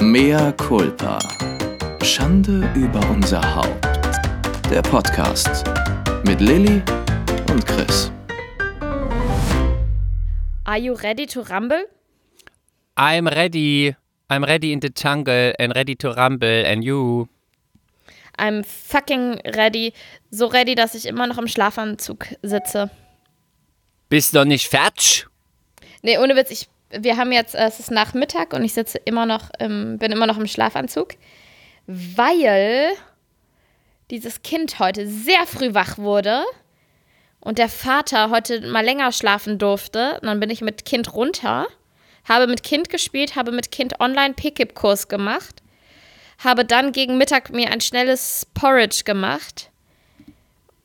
Mea culpa. Schande über unser Haupt. Der Podcast mit Lilly und Chris. Are you ready to rumble? I'm ready. I'm ready in the jungle and ready to rumble and you. I'm fucking ready. So ready, dass ich immer noch im Schlafanzug sitze. Bist noch nicht fertig? Nee, ohne Witz, ich, wir haben jetzt, äh, es ist Nachmittag und ich sitze immer noch, im, bin immer noch im Schlafanzug, weil dieses Kind heute sehr früh wach wurde und der Vater heute mal länger schlafen durfte. Und dann bin ich mit Kind runter, habe mit Kind gespielt, habe mit Kind Online-Pickup-Kurs gemacht, habe dann gegen Mittag mir ein schnelles Porridge gemacht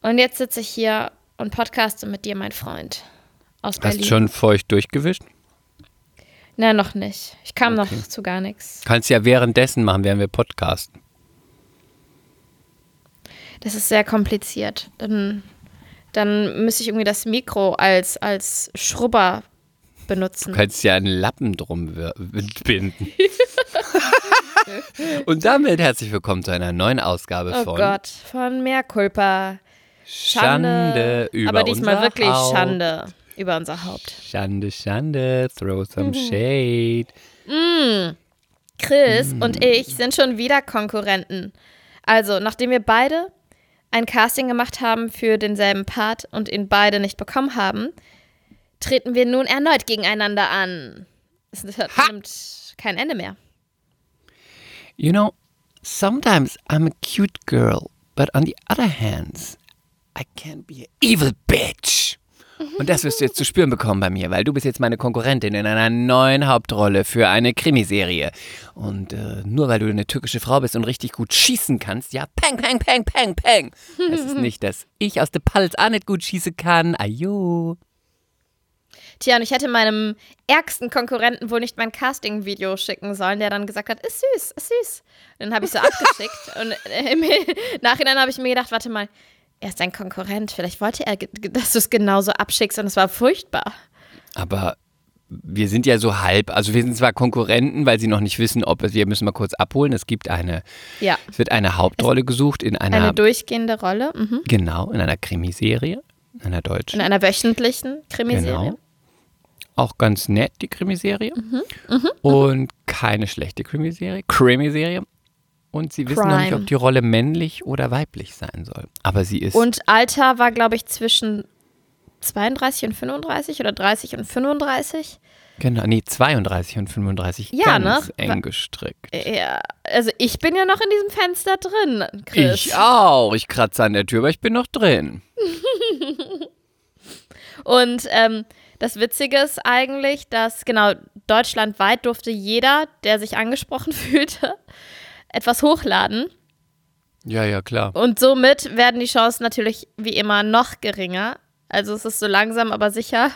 und jetzt sitze ich hier und podcaste mit dir, mein Freund. Aus Berlin. Hast schon feucht durchgewischt? Na, noch nicht. Ich kam Okay. noch zu gar nichts. Kannst ja währenddessen machen, während wir podcasten. Das ist sehr kompliziert. Dann, dann müsste ich irgendwie das Mikro als, als Schrubber benutzen. Du kannst ja einen Lappen drum binden. Und damit herzlich willkommen zu einer neuen Ausgabe Oh von Gott, von Mehrkulpa. Schande über Aber diesmal wirklich Haupt. Schande über unser Haupt. Schande, Schande, throw some Mhm. shade. Chris Mm. und ich sind schon wieder Konkurrenten. Also, nachdem wir beide ein Casting gemacht haben für denselben Part und ihn beide nicht bekommen haben, treten wir nun erneut gegeneinander an. Es nimmt kein Ende mehr. You know, sometimes I'm a cute girl, but on the other hand, I can be an evil bitch. Und das wirst du jetzt zu spüren bekommen bei mir, weil du bist jetzt meine Konkurrentin in einer neuen Hauptrolle für eine Krimiserie. Und äh, nur weil du eine türkische Frau bist und richtig gut schießen kannst, ja, peng, peng, peng, peng, peng. Das ist nicht, dass ich aus der Pals auch nicht gut schießen kann. Ajo. Tja, und ich hätte meinem ärgsten Konkurrenten wohl nicht mein Casting-Video schicken sollen, der dann gesagt hat, ist süß, ist süß. Und dann habe ich so abgeschickt und im Nachhinein habe ich mir gedacht, warte mal, er ist ein Konkurrent, vielleicht wollte er, dass du es genauso abschickst und es war furchtbar. Aber wir sind ja so halb, also wir sind zwar Konkurrenten, weil sie noch nicht wissen, ob es, wir müssen mal kurz abholen. Es gibt eine, Ja, es wird eine Hauptrolle gesucht in einer, eine durchgehende Rolle mhm. genau, in einer Krimiserie, in einer deutschen. in einer wöchentlichen Krimiserie. Genau. Auch ganz nett, die Krimiserie. Mhm, Und keine schlechte Krimiserie. Krimiserie. Und sie wissen noch nicht, ob die Rolle männlich oder weiblich sein soll. Aber sie ist. Und Alter war, glaube ich, zwischen 32 und 35 oder 30 und 35. genau, nee, 32 und 35 Ja, ganz ne? eng gestrickt. Ja, also ich bin ja noch in diesem Fenster drin, Chris. Ich auch. Ich kratze an der Tür, aber ich bin noch drin. Und ähm, das Witzige ist eigentlich, dass genau deutschlandweit durfte jeder, der sich angesprochen fühlte, etwas hochladen. Ja, ja, klar. Und somit werden die Chancen natürlich wie immer noch geringer. Also es ist so langsam, aber sicher.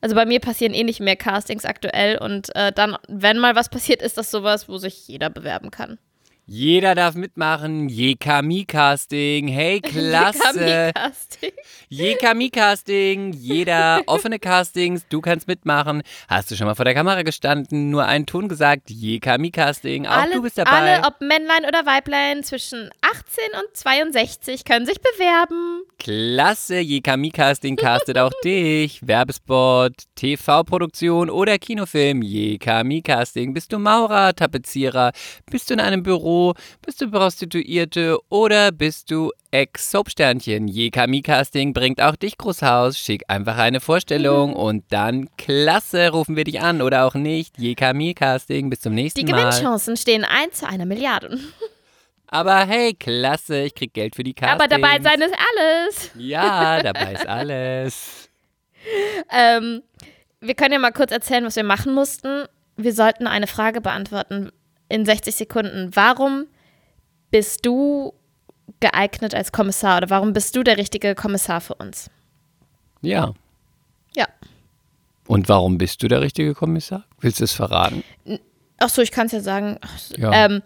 Also bei mir passieren eh nicht mehr Castings aktuell. Und äh, dann, wenn mal was passiert, ist das sowas, wo sich jeder bewerben kann. Jeder darf mitmachen. Jekami-Casting. Hey, klasse. Casting. Jekami-Casting. Jeder offene Castings. Du kannst mitmachen. Hast du schon mal vor der Kamera gestanden? Nur einen Ton gesagt. Jekami-Casting. Auch Alle, du bist dabei. alle, ob Männlein oder Weiblein, zwischen 18 und 62 können sich bewerben. Klasse, Jekami-Casting castet auch dich. Werbespot, TV-Produktion oder Kinofilm. Jekami-Casting. Bist du Maurer, Tapezierer? Bist du in einem Büro? Bist du Prostituierte? Oder bist du Ex-Soapsternchen? Jekami-Casting bringt auch dich groß Haus. Schick einfach eine Vorstellung und dann, klasse, rufen wir dich an oder auch nicht. Jekami-Casting. Bis zum nächsten Die Mal. Gewinnchancen stehen 1 zu einer Milliarde. Aber hey, klasse, ich krieg Geld für die Castings. Aber dabei sein ist alles. Ja, dabei ist alles. Ähm, wir können ja mal kurz erzählen, was wir machen mussten. Wir sollten eine Frage beantworten in 60 Sekunden. Warum bist du geeignet als Kommissar oder warum bist du der richtige Kommissar für uns? Ja. Ja. Und warum bist du der richtige Kommissar? Willst du es verraten? Ach so, ich kann es ja sagen. Ja. Ähm,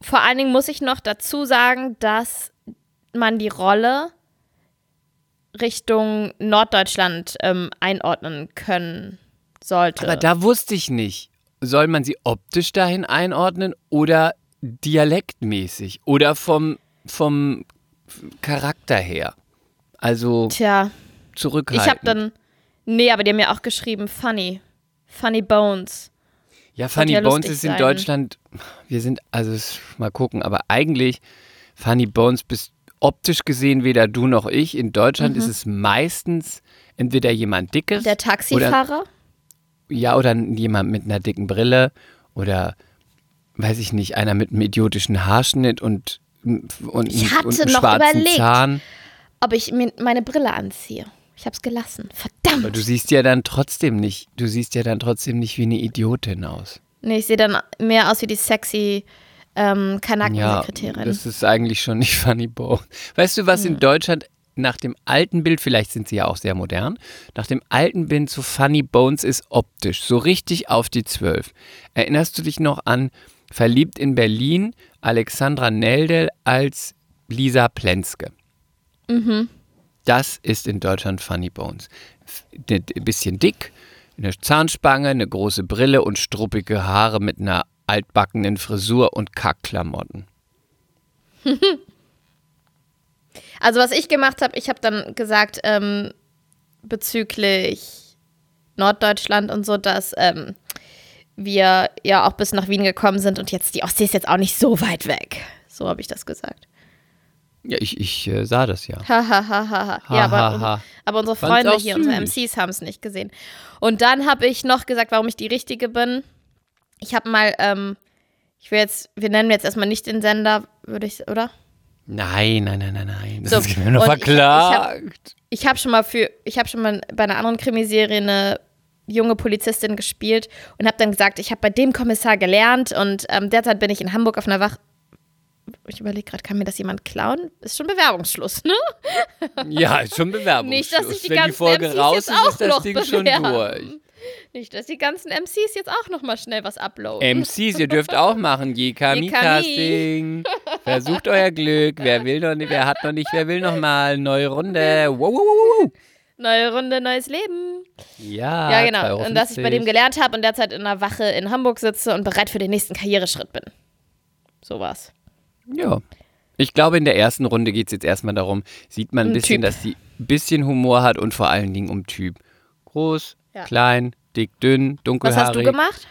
vor allen Dingen muss ich noch dazu sagen, dass man die Rolle Richtung Norddeutschland ähm, einordnen können sollte. Aber da wusste ich nicht, soll man sie optisch dahin einordnen oder dialektmäßig oder vom, vom Charakter her? Also Tja, zurückhaltend. ich habe dann. Nee, aber die haben ja auch geschrieben, funny. Funny Bones. Ja, Funny ja Bones ist in sein. Deutschland, wir sind, also mal gucken, aber eigentlich Funny Bones bist optisch gesehen weder du noch ich. In Deutschland Mhm. ist es meistens entweder jemand dickes Der Taxifahrer? ja oder jemand mit einer dicken Brille oder weiß ich nicht, einer mit einem idiotischen Haarschnitt und und, Ich hatte und einem noch schwarzen überlegt. Zahn. Ob ich mir meine Brille anziehe. Ich hab's gelassen. Verdammt. Aber du siehst ja dann trotzdem nicht, du siehst ja dann trotzdem nicht wie eine Idiotin aus. Nee, ich sehe dann mehr aus wie die sexy ähm, Ja, Kanakensekretärin. das ist eigentlich schon nicht Funny Bone. Weißt du, was Hm. in Deutschland nach dem alten Bild, vielleicht sind sie ja auch sehr modern, nach dem alten Bild zu Funny Bones ist optisch, so richtig auf die Zwölf. Erinnerst du dich noch an Verliebt in Berlin, Alexandra Neldel als Lisa Plenske? Mhm. Das ist in Deutschland Funny Bones. Ein bisschen dick, eine Zahnspange, eine große Brille und struppige Haare mit einer altbackenen Frisur und Kackklamotten. Also was ich gemacht habe, ich habe dann gesagt ähm, bezüglich Norddeutschland und so, dass ähm, wir ja auch bis nach Wien gekommen sind und jetzt die Ostsee ist jetzt auch nicht so weit weg. So habe ich das gesagt. Ja, ich, ich äh, sah das ja. Ha, ha, ha, ha, ha. Ja, aber, aber unsere Freunde hier, unsere süß. MCs haben es nicht gesehen. Und dann habe ich noch gesagt, warum ich die Richtige bin. Ich habe mal, ähm, ich will jetzt, wir nennen jetzt erstmal nicht den Sender, würde ich, oder? Nein, nein, nein, nein, nein. Das So, ist mir noch und ich- verklagt. Ich habe schon mal für, ich habe schon mal bei einer anderen Krimiserie eine junge Polizistin gespielt und habe dann gesagt, ich habe bei dem Kommissar gelernt und ähm, derzeit bin ich in Hamburg auf einer Wach. Ich überlege gerade, kann mir das jemand klauen? Ist schon Bewerbungsschluss, ne? ja, ist schon Bewerbung. Nicht, dass sich die Wenn die ganzen Folge MCs raus jetzt ist, auch ist das noch Ding schon durch. Nicht, dass die ganzen MCs jetzt auch noch mal schnell was uploaden. MCs, ihr dürft auch machen. JKMI. Casting. Versucht euer Glück. Wer will noch nicht, wer hat noch nicht, wer will noch mal. Neue Runde. Wow, wow, wow. Neue Runde, neues Leben. Ja, ja, 2,50 genau. Und dass ich bei dem gelernt habe und derzeit in einer Wache in Hamburg sitze und bereit für den nächsten Karriereschritt bin. So war's. Ja. Ich glaube, in der ersten Runde geht es jetzt erstmal darum, sieht man ein Um bisschen, Typ. dass die ein bisschen Humor hat und vor allen Dingen um Typ. Groß, Ja. klein, dick, dünn, Was dunkelhaarig. hast du gemacht?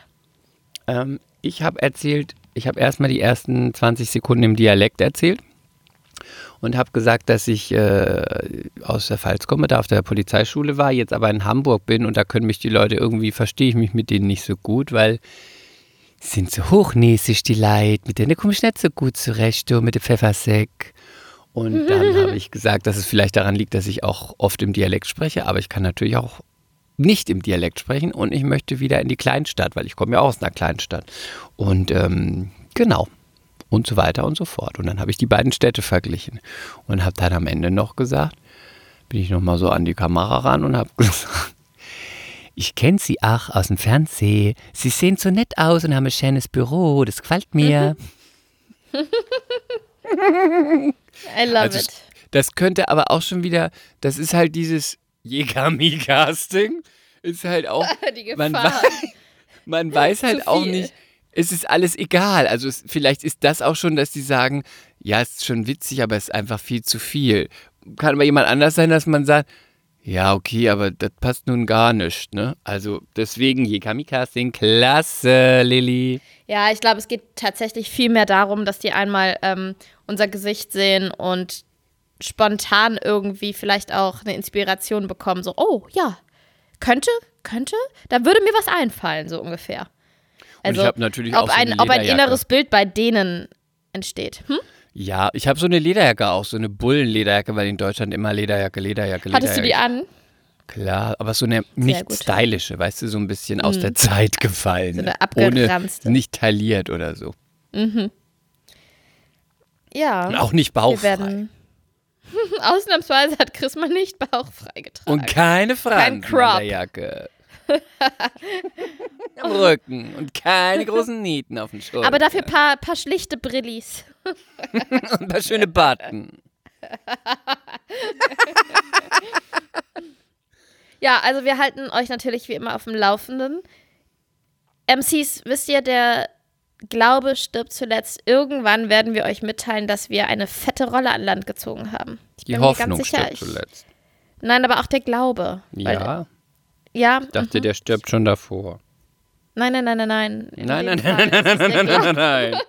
Ähm, ich habe erzählt, ich habe erstmal die ersten 20 Sekunden im Dialekt erzählt und habe gesagt, dass ich äh, aus der Pfalz komme, da auf der Polizeischule war, jetzt aber in Hamburg bin und da können mich die Leute irgendwie, verstehe ich mich mit denen nicht so gut, weil sind so hochnäsig die Leute, mit denen komme ich nicht so gut zurecht, du mit dem Pfeffersäck. Und dann habe ich gesagt, dass es vielleicht daran liegt, dass ich auch oft im Dialekt spreche, aber ich kann natürlich auch nicht im Dialekt sprechen und ich möchte wieder in die Kleinstadt, weil ich komme ja auch aus einer Kleinstadt. Und ähm, genau. Und so weiter und so fort. Und dann habe ich die beiden Städte verglichen und habe dann am Ende noch gesagt, bin ich nochmal so an die Kamera ran und habe gesagt, ich kenne Sie auch aus dem Fernsehen. Sie sehen so nett aus und haben ein schönes Büro, das gefällt mir. I love Also it. Das könnte aber auch schon wieder, das ist halt dieses Jägermi-Casting. Ist halt auch, Die man, Gefahr. wei- man weiß halt auch nicht, es ist alles egal. Also es, vielleicht ist das auch schon, dass die sagen, ja, es ist schon witzig, aber es ist einfach viel zu viel. Kann aber jemand anders sein, dass man sagt, ja, okay, aber das passt nun gar nicht, ne? Also deswegen Jägermi-Casting, klasse, Lilly. Ja, ich glaube, es geht tatsächlich viel mehr darum, dass die einmal ähm, unser Gesicht sehen und spontan irgendwie vielleicht auch eine Inspiration bekommen. So, oh ja, könnte, könnte, da würde mir was einfallen, so ungefähr. Also, ich hab natürlich ob auch so ein, ob ein inneres Bild bei denen entsteht. Hm? Ja, ich habe so eine Lederjacke auch, so eine Bullenlederjacke, weil in Deutschland immer Lederjacke, Lederjacke, Lederjacke. Hattest du die an? Klar, aber so eine nicht. Mhm. stylische, weißt du, so ein bisschen aus der Zeit gefallen. So eine ohne abgeranzte. nicht tailliert oder so. Ja. Und auch nicht bauchfrei. werden. Ausnahmsweise hat Chris mal nicht bauchfrei getragen. Und keine Fransen Crop. an der Jacke. Am Rücken und keine großen Nieten auf den Schultern. Aber dafür ein paar, paar schlichte Brillis. Und ein paar schöne Button. Ja, also wir halten euch natürlich wie immer auf dem Laufenden. MCs, wisst ihr, der Glaube stirbt zuletzt. Irgendwann werden wir euch mitteilen, dass wir eine fette Rolle an Land gezogen haben. Ich Die bin mir Hoffnung ganz sicher. stirbt Ich, zuletzt. nein, aber auch der Glaube. Weil- Ja, Ja. ich dachte, der stirbt schon davor. Nein, nein, nein, nein, nein. In Nein, dem nein, Fall ist es der Glaube. nein. Nein,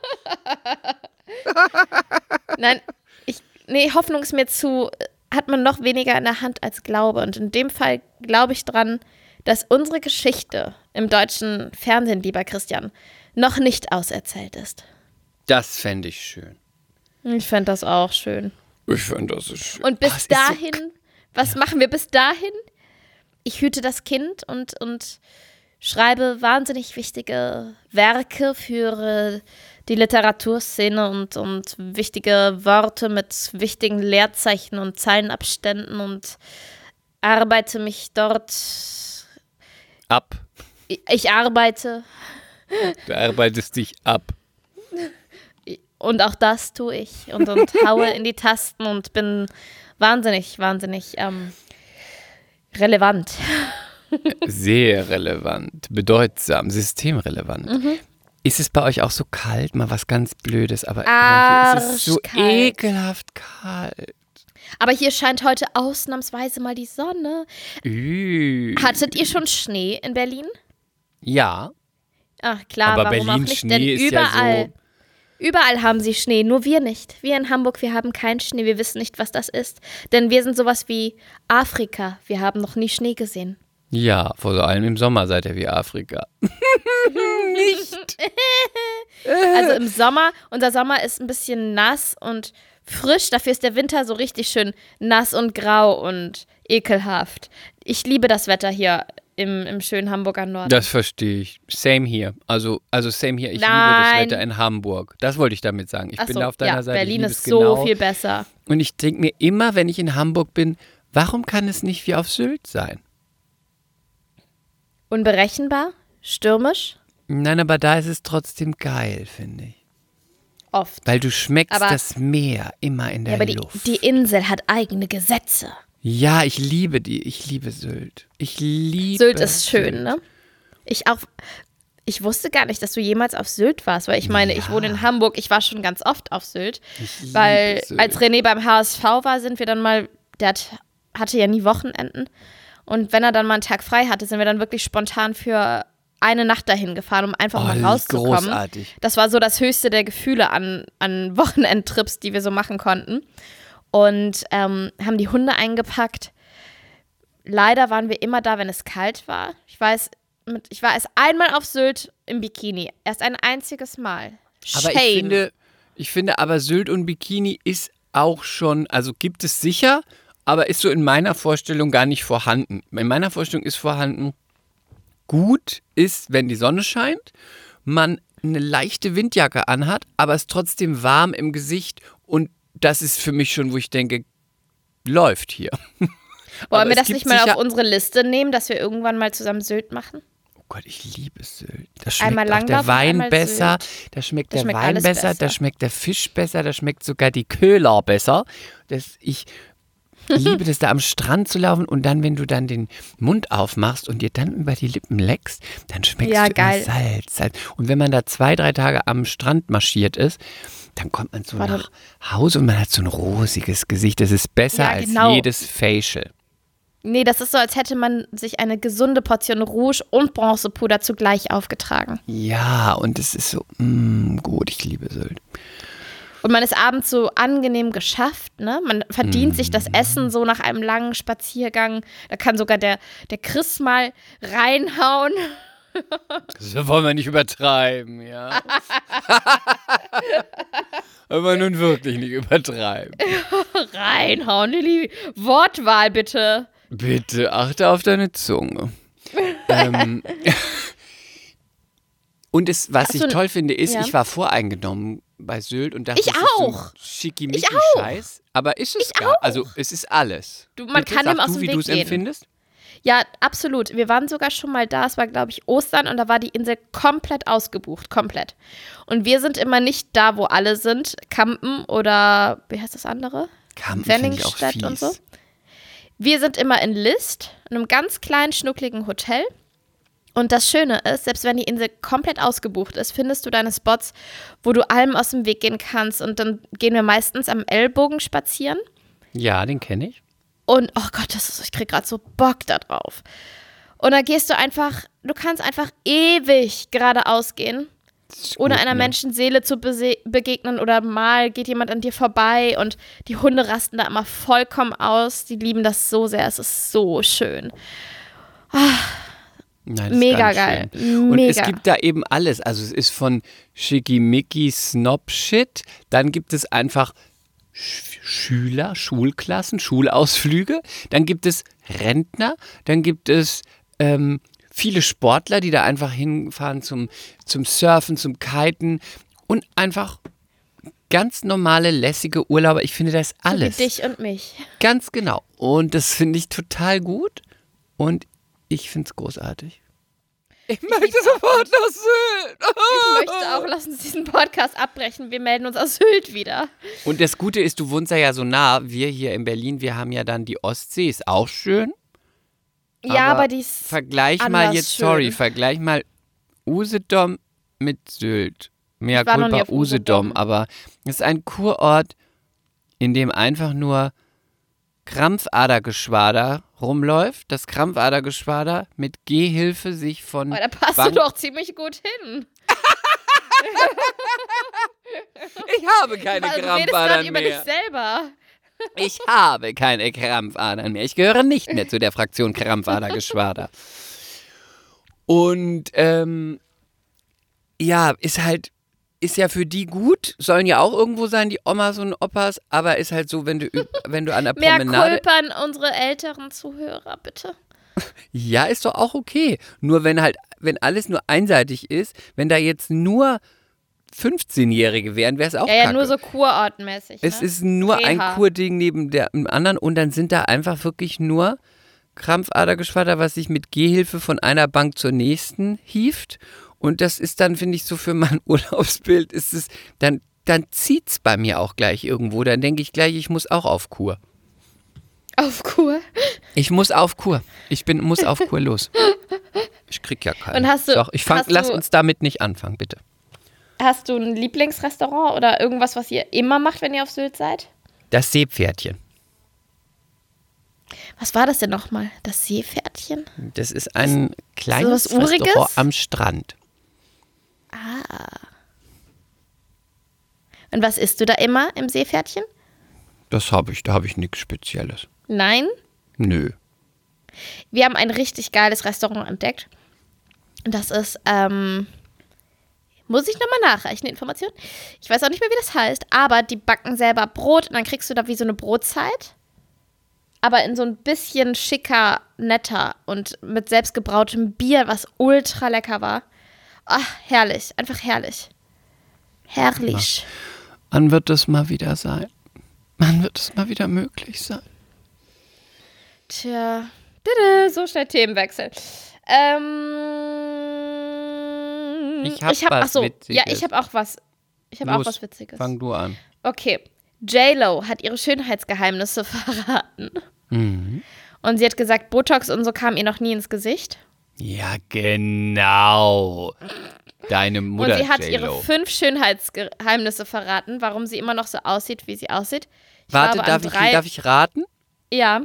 ich, nee, Hoffnung ist mir zu, hat man noch weniger in der Hand als Glaube. Und in dem Fall glaube ich dran, dass unsere Geschichte im deutschen Fernsehen, lieber Christian, noch nicht auserzählt ist. Das fände ich schön. Ich fände das auch schön. Ich fände das ist schön. Und bis es ist so dahin, was machen wir bis dahin? Ich hüte das Kind und, und schreibe wahnsinnig wichtige Werke für die Literaturszene und, und wichtige Worte mit wichtigen Leerzeichen und Zeilenabständen und arbeite mich dort. ab. Ich- arbeite Du arbeitest dich ab. und auch das tue ich und, und haue in die Tasten und bin wahnsinnig, wahnsinnig ähm, relevant. Sehr relevant, bedeutsam, systemrelevant. Mhm. Ist es bei euch auch so kalt? Mal was ganz Blödes, aber hier ist es so Arschkalt. ekelhaft kalt. Aber hier scheint heute ausnahmsweise mal die Sonne. Ü. Hattet ihr schon Schnee in Berlin? Ja, Ach klar, aber warum auch Berlin nicht? Schnee Denn ist überall, ja so. überall haben sie Schnee, nur wir nicht. Wir in Hamburg, wir haben keinen Schnee, wir wissen nicht, was das ist. Denn wir sind sowas wie Afrika. Wir haben noch nie Schnee gesehen. Ja, vor allem im Sommer seid ihr wie Afrika. Also im Sommer, unser Sommer ist ein bisschen nass und frisch, dafür ist der Winter so richtig schön nass und grau und ekelhaft. Ich liebe das Wetter hier im, im schönen Hamburger Norden. Das verstehe ich. Same hier. Also, also same hier. Ich liebe Nein. das Wetter in Hamburg. Das wollte ich damit sagen. Ich Ach bin so, da auf deiner ja, Seite. Berlin liebe ist so genau. viel besser. Und ich denke mir immer, wenn ich in Hamburg bin, warum kann es nicht wie auf Sylt sein? Unberechenbar, stürmisch, Nein, aber da ist es trotzdem geil, finde ich. oft. Weil du schmeckst Aber- das Meer immer in der Ja, aber die, Luft. die Insel hat eigene Gesetze. ja, ich liebe die. Ich liebe Sylt. Ich liebe Sylt ist schön, Sylt. ne? Ich auch. Ich wusste gar nicht, dass du jemals auf Sylt warst, weil ich meine, ich wohne in Hamburg, ich war schon ganz oft auf Sylt. Ich Weil Sylt. als René beim HSV war, sind wir dann mal, der hat, hatte ja nie Wochenenden. Und wenn er dann mal einen Tag frei hatte, sind wir dann wirklich spontan für eine Nacht dahin gefahren, um einfach Oh, mal rauszukommen. großartig. Das war so das höchste der Gefühle an, an Wochenendtrips, die wir so machen konnten. Und ähm, haben die Hunde eingepackt. Leider waren wir immer da, wenn es kalt war. Ich weiß, mit, ich war erst einmal auf Sylt im Bikini. Erst ein einziges Mal. Aber Shame. ich finde, ich finde aber Sylt und Bikini ist auch schon, also gibt es sicher, aber ist so in meiner Vorstellung gar nicht vorhanden. In meiner Vorstellung ist vorhanden, gut ist, wenn die Sonne scheint, man eine leichte Windjacke anhat, aber es trotzdem warm im Gesicht und das ist für mich schon, wo ich denke, läuft hier. Wollen wir das nicht mal auf unsere Liste nehmen, dass wir irgendwann mal zusammen Sylt machen? Oh Gott, ich liebe Sylt. Da schmeckt Einmal auch der Wein besser, Sylt. da schmeckt der schmeckt Wein alles besser, da besser. schmeckt der Fisch besser, da schmeckt sogar die Köhler besser. Das, ich liebe das da am Strand zu laufen und dann, wenn du dann den Mund aufmachst und dir dann über die Lippen leckst, dann schmeckst Ja, du geil. Salz, Salz. Und wenn man da zwei, drei Tage am Strand marschiert ist, dann kommt man so Warte. nach Hause und man hat so ein rosiges Gesicht. Das ist besser Ja, als genau. jedes Facial. Nee, das ist so, als hätte man sich eine gesunde Portion Rouge und Bronzepuder zugleich aufgetragen. Ja, und es ist so, mm, gut, ich liebe Sylt. Und man ist abends so angenehm geschafft, ne? Man verdient sich Mhm. das Essen so nach einem langen Spaziergang. Da kann sogar der, der Chris mal reinhauen. Das wollen wir nicht übertreiben, ja. Aber nun wirklich nicht übertreiben. Reinhauen, Lilly. Wortwahl bitte. Bitte achte auf deine Zunge. ähm, und es, was Hast ich toll finde, ist, ja. ich war voreingenommen bei Sylt und dachte, Ich es ist so auch. ein Schickimicki-Scheiß. Aber ist es gar, also es ist alles. Du, man Bitte, kann sag dem aus du, dem wie du es empfindest? Ja, absolut. Wir waren sogar schon mal da. Es war, glaube ich, Ostern und da war die Insel komplett ausgebucht. Komplett. Und wir sind immer nicht da, wo alle sind. Campen oder, wie heißt das andere? Kampen ich auch fies. und so. Wir sind immer in List, in einem ganz kleinen, schnuckligen Hotel. Und das Schöne ist, selbst wenn die Insel komplett ausgebucht ist, findest du deine Spots, wo du allem aus dem Weg gehen kannst. Und dann gehen wir meistens am Ellbogen spazieren. Ja, den kenne ich. Und oh Gott, das ist, ich krieg gerade so Bock da drauf. Und da gehst du einfach, du kannst einfach ewig geradeaus gehen, ohne gut, einer ne? Menschenseele zu begegnen oder mal geht jemand an dir vorbei und die Hunde rasten da immer vollkommen aus. Die lieben das so sehr, es ist so schön. Nein, Mega geil. schön. Und es Mega. gibt da eben alles. Also es ist von Schickimicki Snob-Shit, dann gibt es einfach Sch Schüler, Schulklassen, Schulausflüge, dann gibt es Rentner, dann gibt es ähm, viele Sportler, die da einfach hinfahren zum, zum Surfen, zum Kiten und einfach ganz normale, lässige Urlauber. Ich finde das alles. Wie dich und mich. Ganz genau. Und das finde ich total gut. Und ich finde es großartig. Ich möchte sofort nach Sylt. Ich möchte auch, lass uns diesen Podcast abbrechen. Wir melden uns aus Sylt wieder. Und das Gute ist, du wohnst ja, ja so nah. Wir hier in Berlin, wir haben ja dann die Ostsee, ist auch schön. ja, aber die ist Vergleich mal jetzt, schön. sorry, vergleich mal Usedom mit Sylt. Mehr Culpa Usedom, Usedom. aber es ist ein Kurort, in dem einfach nur Krampfadergeschwader rumläuft. Das Krampfadergeschwader mit Gehhilfe sich von Aber da passt Bank du doch ziemlich gut hin. Ich habe keine Also, Krampfadern über dich mehr. selber. Ich habe keine Krampfadern mehr. Ich gehöre nicht mehr zu der Fraktion Krampfadergeschwader. Und ähm, ja, ist halt, ist ja für die gut, sollen ja auch irgendwo sein, die Omas und Opas, aber ist halt so, wenn du, wenn du an der Mehr Promenade. Kulpa an unsere älteren Zuhörer, bitte. Ja, ist doch auch okay. Nur wenn halt, wenn alles nur einseitig ist, wenn da jetzt nur 15-Jährige wären, wäre es auch Ja, ja, kacke. nur so kurortmäßig. Es ne? ist nur ein Reha. Kurding neben dem anderen und dann sind da einfach wirklich nur Krampfadergeschwader, was sich mit Gehhilfe von einer Bank zur nächsten hieft. Und das ist dann, finde ich, so für mein Urlaubsbild, ist es, dann, dann zieht es bei mir auch gleich irgendwo. Dann denke ich gleich, ich muss auch auf Kur. Auf Kur. Ich muss auf Kur. Ich bin, muss auf Kur los. Ich krieg ja keinen. Und hast du- Doch, ich fang, hast lass du- uns damit nicht anfangen, bitte. Hast du ein Lieblingsrestaurant oder irgendwas, was ihr immer macht, wenn ihr auf Sylt seid? Das Seepferdchen. Was war das denn nochmal? Das Seepferdchen? Das ist ein kleines Uriges? Restaurant am Strand. Und was isst du da immer im Seepferdchen? Das habe ich, da habe ich nichts Spezielles. Nein? Nö. Wir haben ein richtig geiles Restaurant entdeckt. Und das ist, ähm, muss ich nochmal nachreichen, die Information. Ich weiß auch nicht mehr, wie das heißt, aber die backen selber Brot und dann kriegst du da wie so eine Brotzeit. Aber in so ein bisschen schicker, netter und mit selbstgebrautem Bier, was ultra lecker war. Ach, herrlich. Einfach herrlich. Herrlich. Wann wird es mal wieder sein? Wann wird es mal wieder möglich sein? Tja, so schnell Themenwechsel. Ähm, Ich hab hab, was ach so, Witziges. Ja, ich habe auch was. Ich habe auch was Witziges. Fang du an. Okay. J-Lo hat ihre Schönheitsgeheimnisse verraten. Mhm. Und sie hat gesagt, Botox und so kam ihr noch nie ins Gesicht. Ja, genau. Deine Mutter und sie hat ihre fünf Schönheitsgeheimnisse verraten, warum sie immer noch so aussieht, wie sie aussieht. Ich Warte, darf ich, darf ich raten? Ja,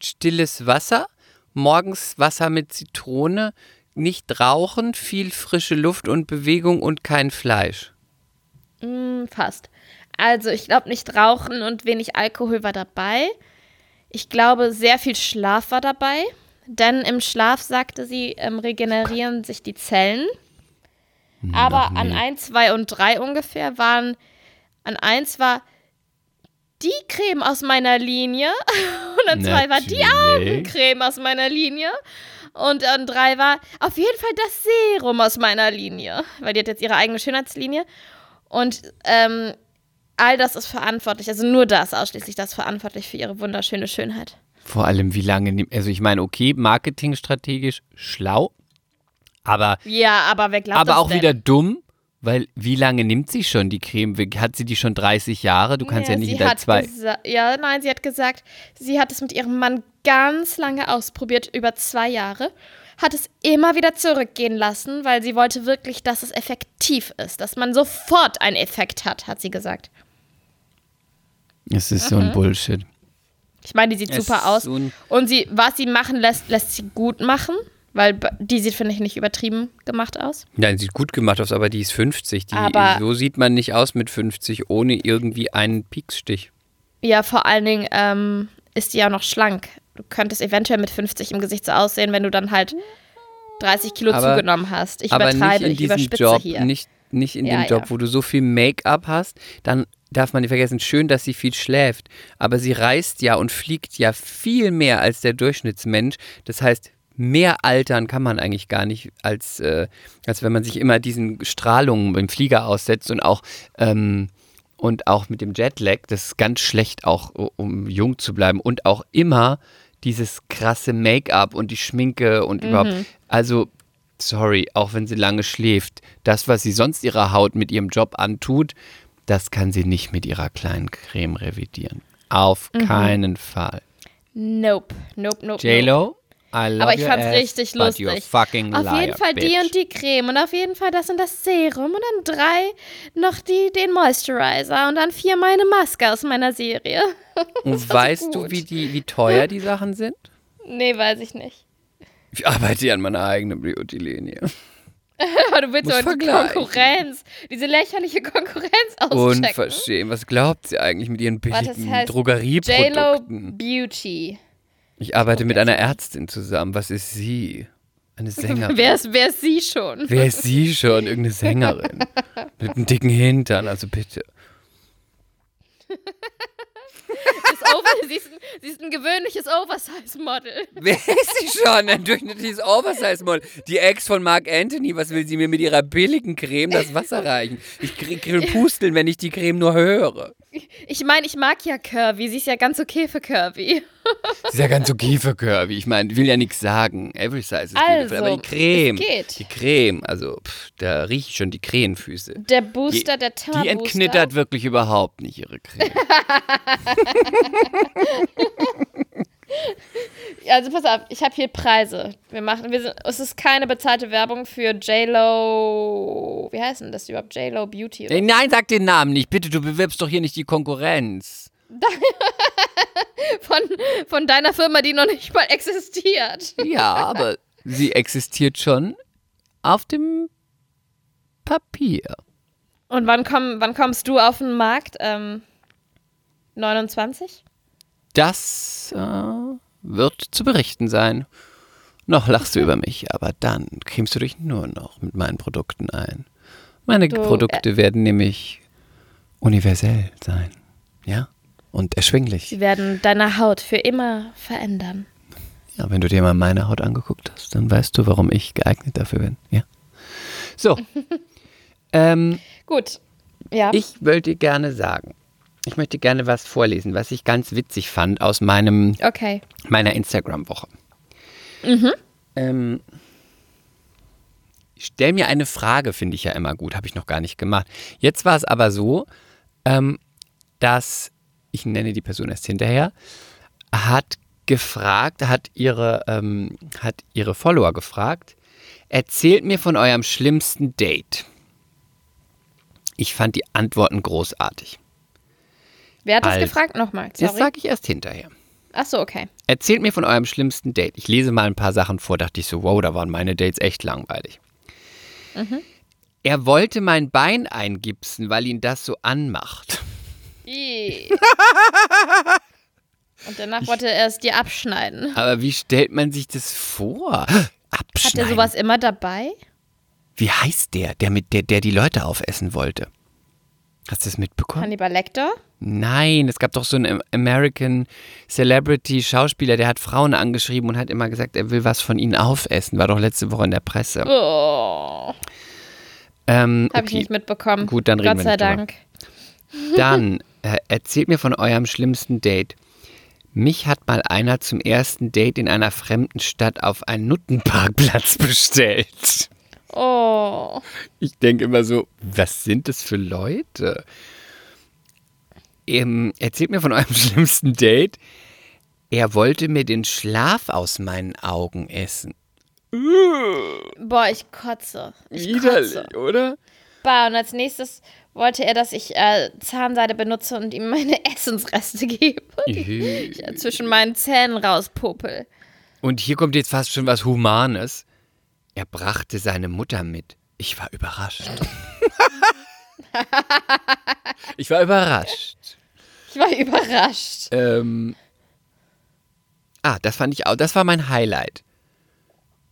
Stilles Wasser, morgens Wasser mit Zitrone, nicht rauchen, viel frische Luft und Bewegung und kein Fleisch. Hm, fast. Also, ich glaube, nicht rauchen und wenig Alkohol war dabei. Ich glaube, sehr viel Schlaf war dabei. Denn im Schlaf, sagte sie, ähm, regenerieren sich die Zellen. Aber an 1, 2 und 3 ungefähr waren, an 1 war die Creme aus meiner Linie und an 2 war die. Augencreme aus meiner Linie und an 3 war auf jeden Fall das Serum aus meiner Linie, weil die hat jetzt ihre eigene Schönheitslinie und ähm, all das ist verantwortlich, also nur das ausschließlich das verantwortlich für ihre wunderschöne Schönheit. Vor allem, wie lange nimmt. Also, ich meine, okay, marketingstrategisch schlau, aber, Ja, aber wer glaubt aber auch denn? wieder dumm, weil wie lange nimmt sie schon die Creme? Hat sie die schon 30 Jahre? Du kannst ja, nicht sie in der zwei. Ja, nein, sie hat gesagt, sie hat es mit ihrem Mann ganz lange ausprobiert, über zwei Jahre. hat es immer wieder zurückgehen lassen, weil sie wollte wirklich, dass es effektiv ist, dass man sofort einen Effekt hat, hat sie gesagt. Es ist so ein Bullshit. Ich meine, die sieht Es super aus. so Und sie, was sie machen lässt, lässt sie gut machen, weil die sieht, finde ich, nicht übertrieben gemacht aus. Nein, sieht gut gemacht aus, aber die ist 50. Die, Aber- so sieht man nicht aus mit 50, ohne irgendwie einen Pieksstich. Ja, vor allen Dingen ähm, ist die ja noch schlank. Du könntest eventuell mit 50 im Gesicht so aussehen, wenn du dann halt 30 Kilo Aber- zugenommen hast. Ich aber nicht übertreibe, in ich diesem überspitze Job, hier. nicht, nicht in Ja, dem Job, ja. wo du so viel Make-up hast, dann darf man nicht vergessen, schön, dass sie viel schläft, aber sie reist ja und fliegt ja viel mehr als der Durchschnittsmensch. Das heißt, mehr altern kann man eigentlich gar nicht, als, äh, als wenn man sich immer diesen Strahlungen im Flieger aussetzt und auch ähm, und auch mit dem Jetlag, das ist ganz schlecht auch, um jung zu bleiben und auch immer dieses krasse Make-up und die Schminke und überhaupt, also sorry, auch wenn sie lange schläft, das, was sie sonst ihrer Haut mit ihrem Job antut, das kann sie nicht mit ihrer kleinen Creme revidieren. Auf keinen Fall. Nope, nope, nope. J-Lo, Aber ich fand's ass, richtig lustig. Auf liar, jeden Fall die bitch. und die Creme und auf jeden Fall das und das Serum und dann drei noch die, den Moisturizer und dann vier meine Maske aus meiner Serie. Und weißt du, wie, die, wie teuer die Sachen sind? nee, weiß ich nicht. Ich arbeite an meiner eigenen Beauty-Linie. Aber du willst doch die. Konkurrenz, diese lächerliche Konkurrenz auschecken. Unverschämt. Was glaubt sie eigentlich mit ihren billigen das heißt J-Lo Drogerieprodukten? Beauty. Ich arbeite mit einer Ärztin zusammen. Was ist sie? Eine Sängerin. Wer ist, wer ist sie schon? Wer ist sie schon? Irgendeine Sängerin. mit einem dicken Hintern, also bitte. Over sie, ist ein, sie ist ein gewöhnliches Oversize-Model. Wer ist sie schon? Ein durchschnittliches Oversize-Model. Die Ex von Mark Anthony. Was will sie mir mit ihrer billigen Creme das Wasser reichen? Ich krieg krieg Pusteln, wenn ich die Creme nur höre. Ich meine, ich mag ja Curvy. Sie ist ja ganz okay für Curvy. Sie ist ja ganz okay für Curvy. Ich meine, will ja nichts sagen. Every size is beautiful. Also, Aber die Creme. es geht. Die Creme, also pff, da rieche ich schon die Krähenfüße. Der Booster, Die- der Tama Die entknittert wirklich überhaupt nicht ihre Creme. Also pass auf, ich habe hier Preise. Wir machen, wir sind, es ist keine bezahlte Werbung für J-Lo. Wie heißt denn das überhaupt? J-Lo Beauty. Oder? Nein, sag den Namen nicht. Bitte, du bewirbst doch hier nicht die Konkurrenz. Von, von deiner Firma, die noch nicht mal existiert. Ja, aber sie existiert schon auf dem Papier. Und wann, komm, wann kommst du auf den Markt? Ähm, 29? Das äh, wird zu berichten sein. Noch lachst du über mich, aber dann cremst du dich nur noch mit meinen Produkten ein. Meine Du, Produkte werden nämlich universell sein. Ja? Und erschwinglich. Sie werden deine Haut für immer verändern. Ja, wenn du dir mal meine Haut angeguckt hast, dann weißt du, warum ich geeignet dafür bin. Ja. So. ähm, Gut. Ja. ich wollte gerne sagen, ich möchte gerne was vorlesen, was ich ganz witzig fand aus meinem, okay. meiner Instagram-Woche. Ähm, stell mir eine Frage, finde ich ja immer gut, habe ich noch gar nicht gemacht. Jetzt war es aber so, ähm, dass, ich nenne die Person erst hinterher, hat gefragt, hat ihre, ähm, hat ihre Follower gefragt, erzählt mir von eurem schlimmsten Date. Ich fand die Antworten großartig. Wer hat das Alt. gefragt? Nochmal. Das Sorry. sage ich erst hinterher. Ach so, okay. Erzählt mir von eurem schlimmsten Date. Ich lese mal ein paar Sachen vor, dachte ich so, wow, da waren meine Dates echt langweilig. Er wollte mein Bein eingipsen, weil ihn das so anmacht. Und danach wollte er es dir abschneiden. Aber wie stellt man sich das vor? Hat Abschneiden. er sowas immer dabei? Wie heißt der, der, mit der, der die Leute aufessen wollte? Hast du das mitbekommen? Hannibal Lecter? Nein, es gab doch so einen American Celebrity Schauspieler, der hat Frauen angeschrieben und hat immer gesagt, er will was von ihnen aufessen. War doch letzte Woche in der Presse. Oh, Ähm, habe ich okay. nicht mitbekommen. Gut, dann reden Gott wir sei drüber. Dank. Dann äh, erzählt mir von eurem schlimmsten Date. Mich hat mal einer zum ersten Date in einer fremden Stadt auf einen Nuttenparkplatz bestellt. Oh. Ich denke immer so, was sind das für Leute? Ähm, erzählt mir von eurem schlimmsten Date. Er wollte mir den Schlaf aus meinen Augen essen. Boah, ich kotze. Ich Widerlich, kotze. oder? Bah, und als nächstes wollte er, dass ich äh, Zahnseide benutze und ihm meine Essensreste gebe. Die ich äh, zwischen meinen Zähnen rauspopel. Und hier kommt jetzt fast schon was Humanes. Er brachte seine Mutter mit. Ich war überrascht. ich war überrascht. Ich war überrascht. Ähm, ah, das fand ich auch. Das war mein Highlight.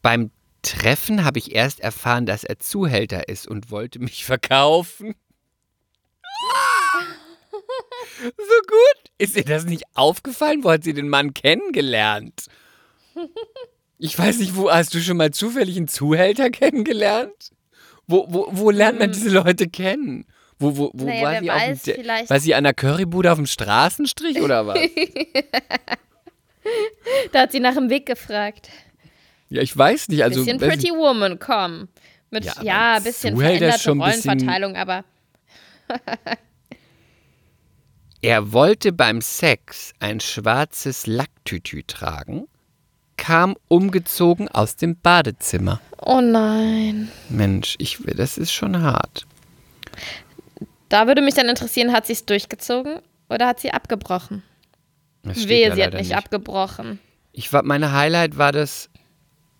Beim Treffen habe ich erst erfahren, dass er Zuhälter ist und wollte mich verkaufen. so gut. Ist ihr das nicht aufgefallen? Wo hat sie den Mann kennengelernt? Ich weiß nicht, wo hast du schon mal zufällig einen Zuhälter kennengelernt? Wo, wo, wo lernt man diese Leute kennen? Wo, wo, wo Naja, war sie dem weiß, De- vielleicht- War sie an der Currybude auf dem Straßenstrich oder was? Da hat sie nach dem Weg gefragt. ja, ich weiß nicht. Also, bisschen Pretty Woman, komm. Mit, Ja, ja, bisschen Zuhälter veränderte ein bisschen- Rollenverteilung, aber Er wollte beim Sex ein schwarzes Lacktütü tragen, kam umgezogen aus dem Badezimmer. oh nein. Mensch, ich, das ist schon hart. Da würde mich dann interessieren, hat sie es durchgezogen oder hat sie abgebrochen? Wehe, sie hat leider nicht, abgebrochen. Ich war, meine Highlight war das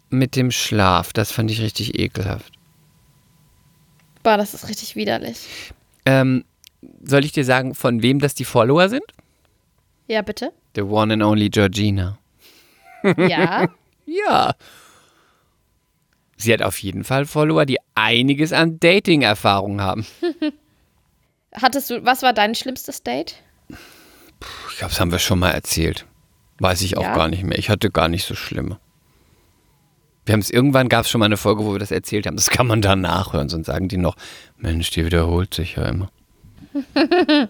mit dem Schlaf. Das fand ich richtig ekelhaft. Boah, das ist richtig widerlich. Ähm, soll ich dir sagen, von wem das die Follower sind? Ja, bitte? The one and only Georgina. Ja. Ja. Sie hat auf jeden Fall Follower, die einiges an Dating-Erfahrung haben. Hattest du, was war dein schlimmstes Date? Ich glaube, das haben wir schon mal erzählt. Weiß ich auch Ja? gar nicht mehr. Ich hatte gar nicht so schlimme. Wir haben es irgendwann gab es schon mal eine Folge, wo wir das erzählt haben. Das kann man dann nachhören, sonst sagen die noch, Mensch, die wiederholt sich ja immer.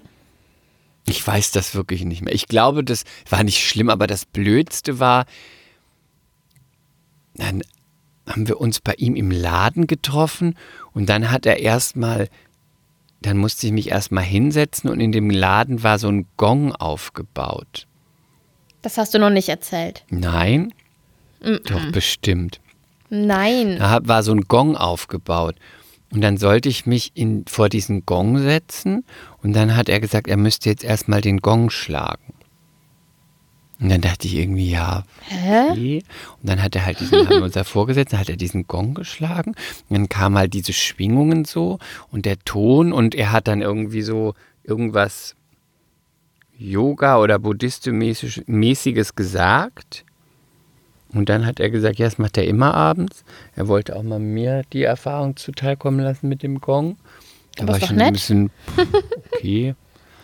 ich weiß das wirklich nicht mehr. Ich glaube, das war nicht schlimm, aber das Blödste war, dann haben wir uns bei ihm im Laden getroffen und dann hat er erstmal, dann musste ich mich erstmal hinsetzen und in dem Laden war so ein Gong aufgebaut. Das hast du noch nicht erzählt. Nein? Doch, bestimmt. Nein. Da war so ein Gong aufgebaut. Und dann sollte ich mich in, vor diesen Gong setzen und dann hat er gesagt, er müsste jetzt erstmal den Gong schlagen. Und dann dachte ich irgendwie, ja, okay. Und dann hat er halt diesen, haben wir uns davor gesetzt, dann hat er diesen Gong geschlagen. Und dann kamen halt diese Schwingungen so und der Ton und er hat dann irgendwie so irgendwas Yoga oder Buddhistisch-mäßiges gesagt. Und dann hat er gesagt, ja, das macht er immer abends. Er wollte auch mal mir die Erfahrung zuteilkommen lassen mit dem Gong. Da Aber war ich schon ein nett. bisschen, okay.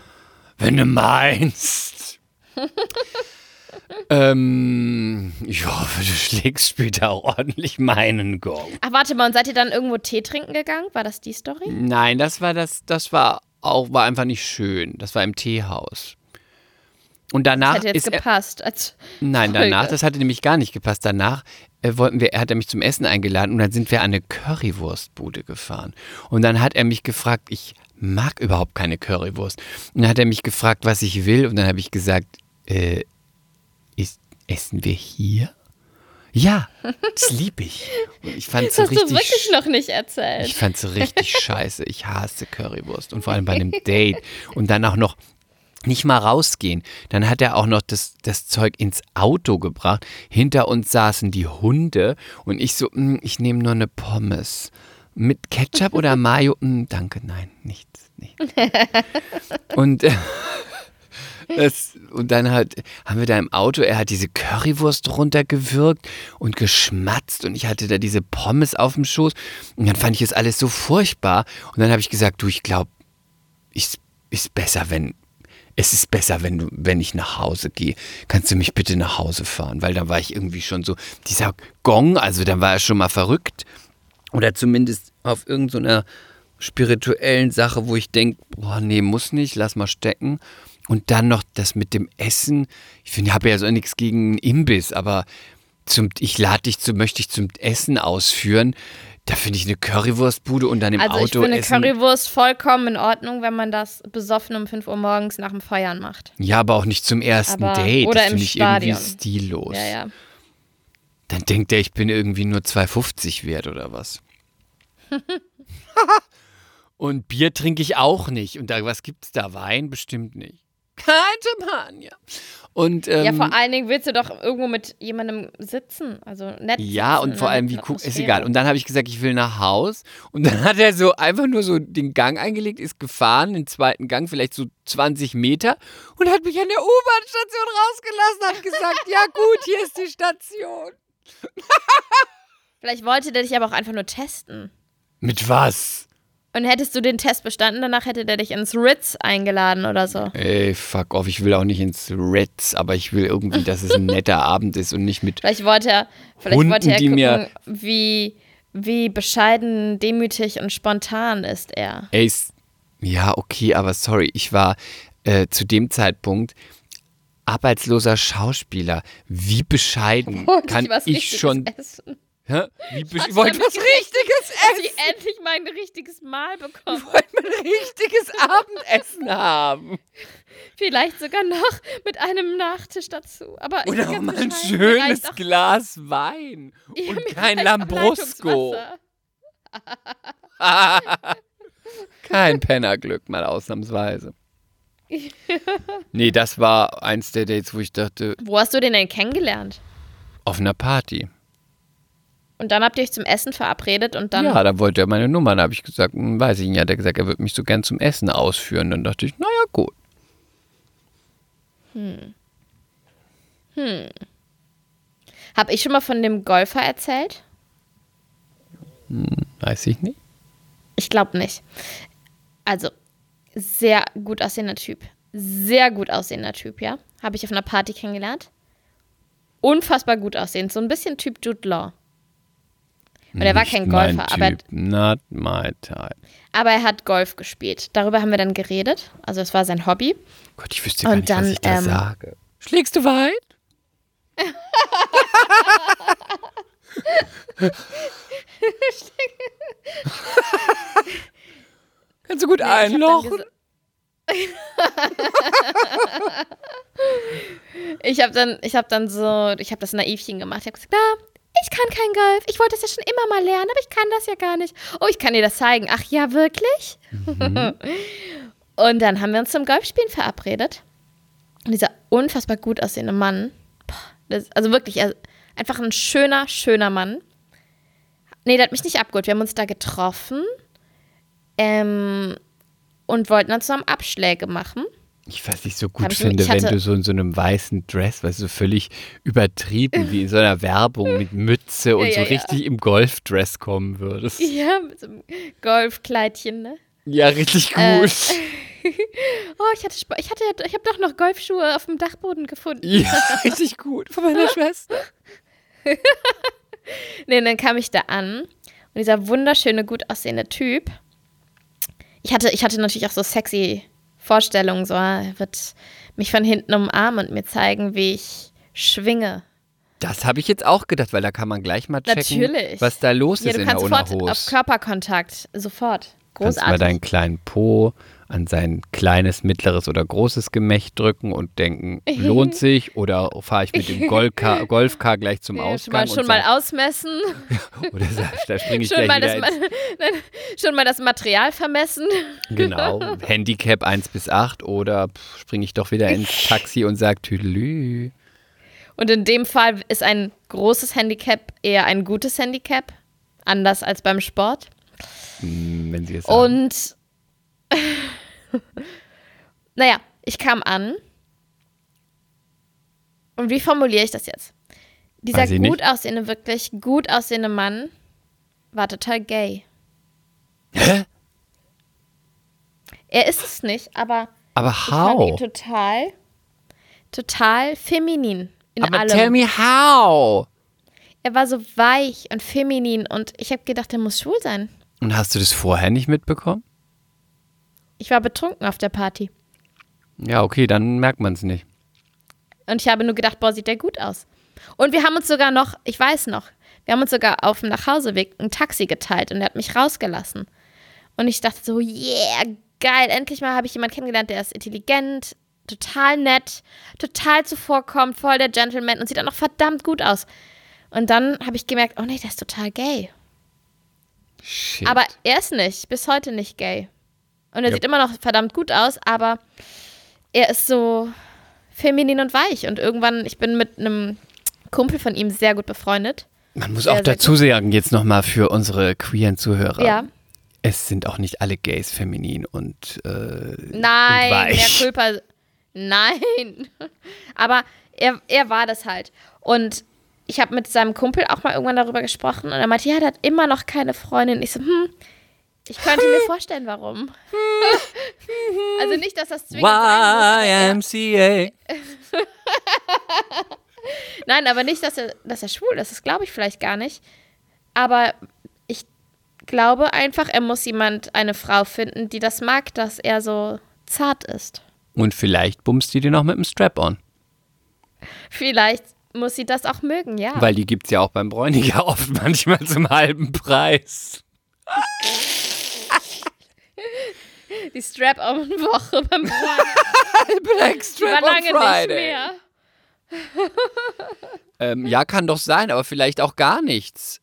Wenn du meinst. ähm, ich hoffe, du schlägst später auch ordentlich meinen Gong. Ach, warte mal, und seid ihr dann irgendwo Tee trinken gegangen? War das die Story? Nein, das war das, das war auch, war einfach nicht schön. Das war im Teehaus. Und danach Hätte jetzt ist er, gepasst. Als Nein, Folge. danach, das hatte nämlich gar nicht gepasst. Danach äh, wollten wir, er hat er mich zum Essen eingeladen und dann sind wir an eine Currywurstbude gefahren. Und dann hat er mich gefragt, ich mag überhaupt keine Currywurst. Und dann hat er mich gefragt, was ich will. Und dann habe ich gesagt, äh, ist, essen wir hier? Ja, das liebe ich. Und ich fand das so hast du wirklich noch nicht erzählt. ich fand's richtig scheiße. Ich hasse Currywurst. Und vor allem bei einem Date. Und dann auch noch nicht mal rausgehen. Dann hat er auch noch das, das Zeug ins Auto gebracht. Hinter uns saßen die Hunde. Und ich so, "Mm, ich nehme nur eine Pommes. Mit Ketchup oder Mayo? "Mm, danke, nein, nichts. Nee. Und, äh, das, und dann hat, haben wir da im Auto, er hat diese Currywurst runtergewürgt und geschmatzt und ich hatte da diese Pommes auf dem Schoß und dann fand ich es alles so furchtbar und dann habe ich gesagt, du, ich glaube, es ist besser, wenn es ist besser, wenn du, wenn ich nach Hause gehe. Kannst du mich bitte nach Hause fahren? Weil da war ich irgendwie schon so, dieser Gong, also da war er schon mal verrückt. Oder zumindest auf irgendeiner spirituellen Sache, wo ich denke, boah, nee, muss nicht, lass mal stecken. Und dann noch das mit dem Essen. Ich finde, ich habe ja so nichts gegen Imbiss, aber zum, ich lade dich zu, möchte ich zum Essen ausführen. Da finde ich eine Currywurstbude und dann im also ich Auto finde essen. Currywurst vollkommen in Ordnung, wenn man das besoffen um 5 Uhr morgens nach dem Feiern macht. Ja, aber auch nicht zum ersten Aber- Date. oder das im finde ich irgendwie Stadion. stillos. Ja, ja. Dann denkt er, ich bin irgendwie nur 2,50 wert oder was. Und Bier trinke ich auch nicht. Und da, was gibt's da? Wein? Bestimmt nicht. Kein Champagner. Und, ähm, ja, vor allen Dingen willst du doch irgendwo mit jemandem sitzen. Also nett. Ja, sitzen, und vor allem, wie guck, ist egal. Und dann habe ich gesagt, ich will nach Haus. Und dann hat er so einfach nur so den Gang eingelegt, ist gefahren, den zweiten Gang, vielleicht so 20 Meter und hat mich an der U-Bahn-Station rausgelassen, hat gesagt, ja gut, hier ist die Station. Vielleicht wollte der dich aber auch einfach nur testen. Mit was? Und hättest du den Test bestanden, danach hätte der dich ins Ritz eingeladen oder so. Ey, fuck off, ich will auch nicht ins Reds, aber ich will irgendwie, dass es ein netter Abend ist und nicht mit. Vielleicht wollte er, vielleicht Hunden, wollte er gucken, mir- wie, wie bescheiden, demütig und spontan ist er. Ey, ja, okay, aber sorry, ich war äh, zu dem Zeitpunkt arbeitsloser Schauspieler. Wie bescheiden Wollte kann was ich Richtiges schon. Essen. Hä? Wie ich du wollte was Richtiges Dass essen. ich endlich mal ein richtiges Mahl bekomme. Ich wollte mein richtiges Abendessen haben. Vielleicht sogar noch mit einem Nachtisch dazu. Aber ich Oder auch mal ein schönes Glas Wein. Ja, und kein Lambrusco. Kein Pennerglück, mal ausnahmsweise. Nee, das war eins der Dates, wo ich dachte, Wo hast du den denn kennengelernt? auf einer Party. Und dann habt ihr euch zum Essen verabredet und dann. ja, da wollte er meine Nummer. Da habe ich gesagt, hm, weiß ich nicht. Hat er gesagt, er würde mich so gern zum Essen ausführen. Dann dachte ich, naja, gut. Hab ich schon mal von dem Golfer erzählt? Weiß ich nicht. Ich glaube nicht. Also, sehr gut aussehender Typ. Sehr gut aussehender Typ, ja. Habe ich auf einer Party kennengelernt. Unfassbar gut aussehend. So ein bisschen Typ Jude Law. Und er war kein mein Golfer, aber. Not my type. aber er hat Golf gespielt. Darüber haben wir dann geredet. Also, es war sein Hobby. Gott, ich wüsste gar Und nicht, was dann, ich da ähm, sage. Schlägst du weit? Kannst du gut Ich hab dann einlochen? Ich habe dann, ich habe dann so, ich habe das Naivchen gemacht. Ich habe gesagt, ich kann kein Golf. Ich wollte das ja schon immer mal lernen, aber ich kann das ja gar nicht. Oh, ich kann dir das zeigen. Ach ja, wirklich? Und dann haben wir uns zum Golfspielen verabredet. Und dieser unfassbar gut aussehende Mann, also wirklich, einfach ein schöner, schöner Mann. Nee, der hat mich nicht abgeholt. Wir haben uns da getroffen ähm, und wollten dann zusammen Abschläge machen. Ich weiß nicht so gut ich- finde, ich wenn du so in so einem weißen Dress, weißt du, völlig übertrieben wie in so einer Werbung mit Mütze und Ja, so ja, ja. richtig im Golfdress kommen würdest. Ja, mit so einem Golfkleidchen, ne? Ja, richtig gut. Äh, Oh, ich hatte, Sp- ich hatte, ich habe doch noch Golfschuhe auf dem Dachboden gefunden. ja, richtig gut. Von meiner Schwester. Nee, und dann kam ich da an und dieser wunderschöne, gut aussehende Typ. Ich hatte, ich hatte natürlich auch so sexy Vorstellungen, so ah, er wird mich von hinten umarmen und mir zeigen, wie ich schwinge. Das habe ich jetzt auch gedacht, weil da kann man gleich mal checken, Natürlich. was da los Ja, ist du in der kannst sofort auf. Körperkontakt, sofort. Kannst mal Großartig. deinen kleinen Po an sein kleines, mittleres oder großes Gemächt drücken und denken, lohnt sich oder fahre ich mit dem Golfcar, Golfcar gleich zum Ja, schon Ausgang mal, schon mal ausmessen, oder da springe ich schon gleich mal, das, ins, Nein, schon mal das Material vermessen. genau, Handicap 1 bis 8 oder springe ich doch wieder ins Taxi und sag Tüdelü. Und in dem Fall ist ein großes Handicap eher ein gutes Handicap, anders als beim Sport. Hm, Wenn sie es sagen. Und naja, ich kam an. Und wie formuliere ich das jetzt? Dieser ich nicht. gut aussehende, wirklich gut aussehende Mann war total gay. Hä? Er ist es nicht, aber Aber ich fand ihn how? total, total feminin in Aber allem. tell me how. Er war so weich und feminin und ich habe gedacht, er muss schwul sein. Und hast du das vorher nicht mitbekommen? Ich war betrunken auf der Party. Ja, okay, dann merkt man es nicht. Und ich habe nur gedacht, boah, sieht der gut aus. Und wir haben uns sogar noch, ich weiß noch, wir haben uns sogar auf dem Nachhauseweg ein Taxi geteilt und er hat mich rausgelassen. Und ich dachte so, yeah, geil, endlich mal habe ich jemanden kennengelernt, der ist intelligent, total nett, total zuvorkommt, voll der Gentleman und sieht auch noch verdammt gut aus. Und dann habe ich gemerkt, oh nee, der ist total gay. Shit. Aber er ist nicht, bis heute nicht gay. Und er Ja. sieht immer noch verdammt gut aus, aber er ist so feminin und weich. Und irgendwann, ich bin mit einem Kumpel von ihm sehr gut befreundet. Man muss sehr, auch dazu sagen, jetzt nochmal für unsere queeren Zuhörer. Ja. Es sind auch nicht alle Gays feminin und, äh, Nein, und weich. mehr Culpa. Nein. Aber er, er war das halt. Und ich habe mit seinem Kumpel auch mal irgendwann darüber gesprochen und er meinte, ja, der hat immer noch keine Freundin. Ich so, hm, ich könnte mir vorstellen, warum. also nicht, dass das zwingend sein muss. aber YMCA. Nein, aber nicht, dass er, dass er schwul ist. Das glaube ich vielleicht gar nicht. Aber ich glaube einfach, er muss jemand, eine Frau finden, die das mag, dass er so zart ist. Und vielleicht bummst du dir noch mit dem Strap-on. Vielleicht muss sie das auch mögen, ja. Weil die gibt's ja auch beim Bräuniger oft manchmal zum halben Preis. Die Strap-on-Woche beim. Black lange nicht mehr. Ähm, ja, kann doch sein, aber vielleicht auch gar nichts.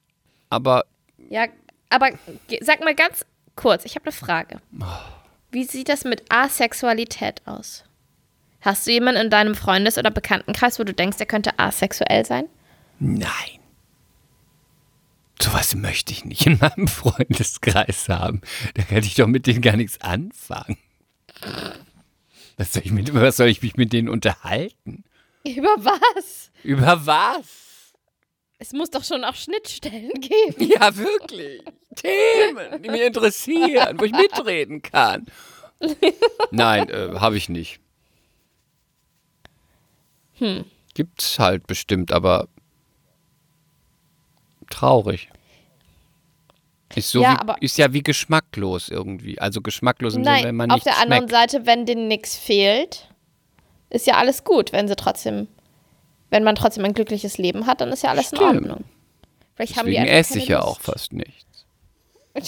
Aber Ja, aber sag mal ganz kurz, ich habe eine Frage. Wie sieht das mit Asexualität aus? Hast du jemanden in deinem Freundes- oder Bekanntenkreis, wo du denkst, er könnte asexuell sein? nein. Sowas möchte ich nicht in meinem Freundeskreis haben. Da kann ich doch mit denen gar nichts anfangen. Was soll ich, mit, was soll ich mich mit denen unterhalten? Über was? Über was? Es muss doch schon auch Schnittstellen geben. Ja, wirklich. Themen, die mich interessieren, wo ich mitreden kann. Nein, äh, habe ich nicht. Hm. Gibt's halt bestimmt, aber traurig. Ist, so Ja, wie, ist ja wie geschmacklos irgendwie. Also geschmacklos im Sinne, wenn Nein, man auf nicht der anderen schmeckt. Seite, wenn denen nichts fehlt, ist ja alles gut, wenn sie trotzdem, wenn man trotzdem ein glückliches Leben hat, dann ist ja alles in Stimmt. Ordnung. Vielleicht Deswegen esse ich ja auch fast nichts.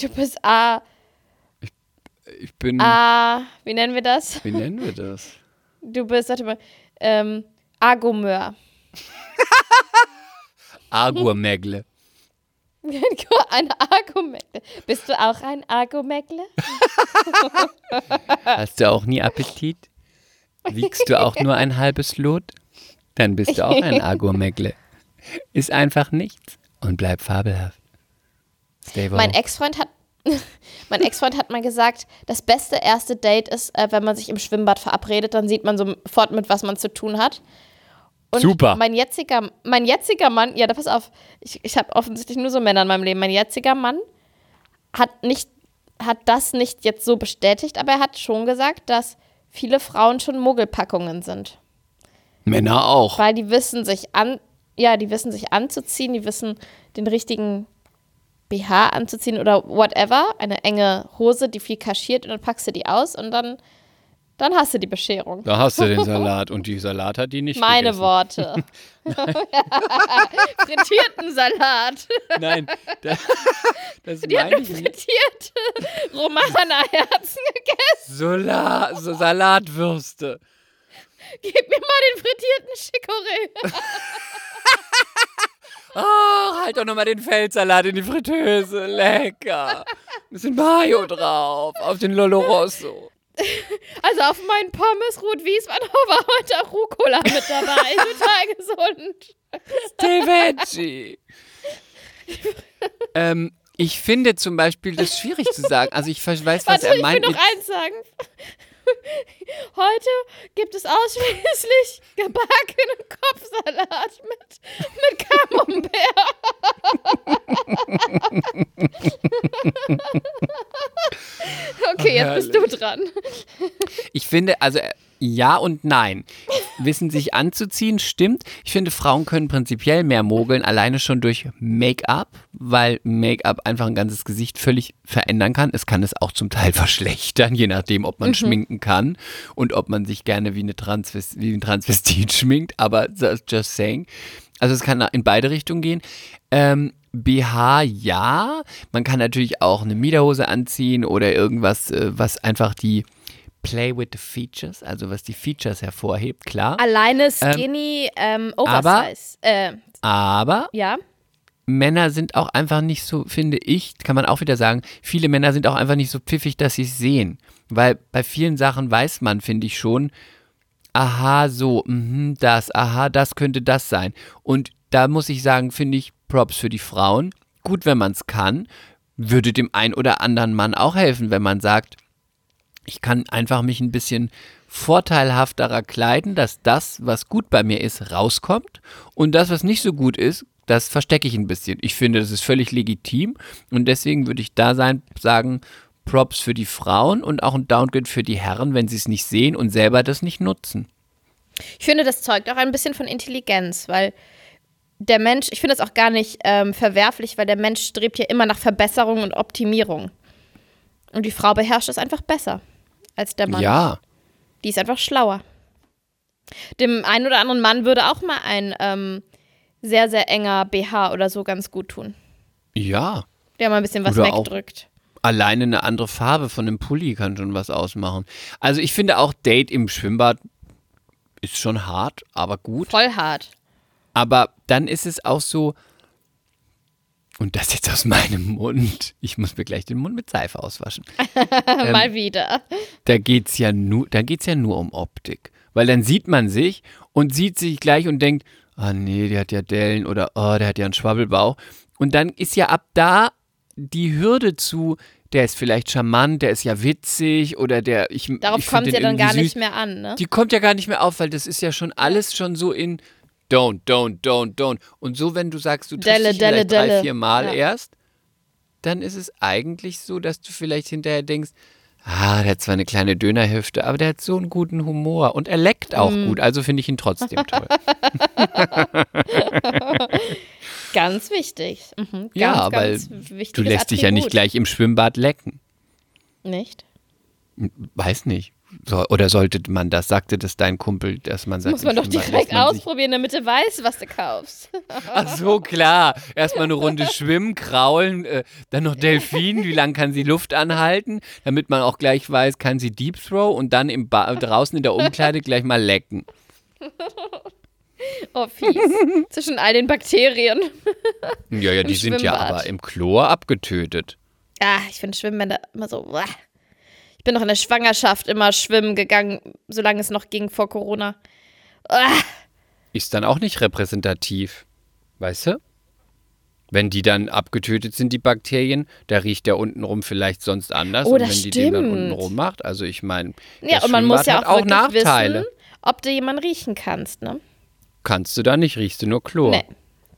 Du bist A, Ich bin, A, wie nennen wir das? wie nennen wir das? Du bist, warte mal, ähm, Agomör. Agurmegle. Ein Argomäckle. Bist du auch ein Argomäckle? Hast du auch nie Appetit? Wiegst du auch nur ein halbes Lot? Dann bist du auch ein Agurmegle. Ist einfach nichts und bleib fabelhaft. Stay. Mein Ex-Freund hat, mein Ex-Freund hat mal gesagt, das beste erste Date ist, äh, wenn man sich im Schwimmbad verabredet, dann sieht man sofort, mit was man zu tun hat. Und Super. Mein jetziger, mein jetziger Mann, ja, da pass auf, ich, ich habe offensichtlich nur so Männer in meinem Leben. Mein jetziger Mann hat nicht, hat das nicht jetzt so bestätigt, aber er hat schon gesagt, dass viele Frauen schon Muggelpackungen sind. Männer auch. Weil die wissen sich an, ja, die wissen sich anzuziehen, die wissen den richtigen BH anzuziehen oder whatever, eine enge Hose, die viel kaschiert und dann packst du die aus und dann, dann hast du die Bescherung. Da hast du den Salat und die Salat hat die nicht Meine gegessen. Worte. Frittierten Salat. Nein, das, das Die meine ich nicht. frittierte Romana-Herzen gegessen. Sola so Salatwürste. Gib mir mal den frittierten Chicorée. Ach, halt doch nochmal den Feldsalat in die Fritteuse. Lecker. Bisschen Mayo drauf. Auf den Lolo Rosso. Also auf meinen Pommes Ruth Wiesmann war heute auch Rucola mit dabei. Total gesund. Stay Veggie. ähm, ich finde zum Beispiel das schwierig zu sagen. Also ich weiß, was Warte, er ich will meint. noch mit- eins sagen. Heute gibt es ausschließlich gebackenen Kopfsalat mit, mit Camembert. Okay, jetzt bist du dran. Ich finde, also äh, ja und nein. Wissen sich anzuziehen, stimmt. Ich finde, Frauen können prinzipiell mehr mogeln, alleine schon durch Make-up, weil Make-up einfach ein ganzes Gesicht völlig verändern kann. Es kann es auch zum Teil verschlechtern, je nachdem, ob man schminken kann und ob man sich gerne wie, eine Transvest wie ein Transvestit schminkt. Aber that's just saying. Also es kann in beide Richtungen gehen. Ähm, BH ja. Man kann natürlich auch eine Miederhose anziehen oder irgendwas, äh, was einfach die Play with the Features, also was die Features hervorhebt, klar. Alleine Skinny, ähm, aber- Oversize. äh, Aber ja. Männer sind auch einfach nicht so, finde ich, kann man auch wieder sagen, viele Männer sind auch einfach nicht so pfiffig, dass sie es sehen. Weil bei vielen Sachen weiß man, finde ich schon, aha, so, mhm, das, aha, das könnte das sein. Und da muss ich sagen, finde ich Props für die Frauen. Gut, wenn man es kann, würde dem ein oder anderen Mann auch helfen, wenn man sagt, ich kann einfach mich ein bisschen vorteilhafterer kleiden, dass das, was gut bei mir ist, rauskommt und das, was nicht so gut ist, das verstecke ich ein bisschen. Ich finde, das ist völlig legitim und deswegen würde ich da sein, sagen, Props für die Frauen und auch ein Downgrade für die Herren, wenn sie es nicht sehen und selber das nicht nutzen. Ich finde, das zeugt auch ein bisschen von Intelligenz, weil der Mensch, ich finde das auch gar nicht ähm, verwerflich, weil der Mensch strebt ja immer nach Verbesserung und Optimierung. Und die Frau beherrscht es einfach besser als der Mann. Ja. Die ist einfach schlauer. Dem einen oder anderen Mann würde auch mal ein ähm, sehr, sehr enger BH oder so ganz gut tun. Ja. Der mal ein bisschen was Oder wegdrückt. Alleine eine andere Farbe von dem Pulli kann schon was ausmachen. Also ich finde auch Date im Schwimmbad ist schon hart, aber gut. Voll hart. Aber dann ist es auch so, und das jetzt aus meinem Mund, ich muss mir gleich den Mund mit Seife auswaschen. Ähm, mal wieder. Da geht's ja nur, da geht's ja nur um Optik. Weil dann sieht man sich und sieht sich gleich und denkt, ah nee, der hat ja Dellen oder oh, der hat ja einen Schwabbelbauch. Und dann ist ja ab da die Hürde zu, der ist vielleicht charmant, der ist ja witzig oder der, ich Darauf kommt es ja dann gar irgendwie nicht süß. mehr an, ne? Die kommt ja gar nicht mehr auf, weil das ist ja schon alles schon so in don't, don't, don't, don't. Und so, wenn du sagst, du triffst Delle, dich Delle, vielleicht drei, vier Mal Ja. erst, dann ist es eigentlich so, dass du vielleicht hinterher denkst, ah, der hat zwar eine kleine Dönerhüfte, aber der hat so einen guten Humor und er leckt auch Mm. gut, also finde ich ihn trotzdem toll. Ganz wichtig. Mhm. Ganz, ja, weil du lässt dich ja nicht gleich im Schwimmbad lecken. Nicht? Weiß nicht. So, oder sollte man das, sagte das dein Kumpel, dass man sagt, Muss man doch direkt man ausprobieren, damit du weißt, was du kaufst. Ach so, klar. Erstmal eine Runde schwimmen, kraulen, äh, dann noch Delfin. Wie lange kann sie Luft anhalten? Damit man auch gleich weiß, kann sie Deep Throw und dann im ba draußen in der Umkleide gleich mal lecken. Oh, fies. Zwischen all den Bakterien. Ja, ja, die Im sind ja aber im Chlor abgetötet. Ah, ich finde Schwimmbäder immer so. uah. Ich bin noch in der Schwangerschaft immer schwimmen gegangen, solange es noch ging vor Corona. Ah, Ist dann auch nicht repräsentativ. Weißt du? Wenn die dann abgetötet sind, die Bakterien, da riecht der untenrum vielleicht sonst anders. Oh, und wenn die den dann stimmt. untenrum macht, also ich meine, ja, und man muss ja auch, auch Nachteile. wissen, ob du jemanden riechen kannst, ne? Kannst du da nicht, riechst du nur Chlor. Nee,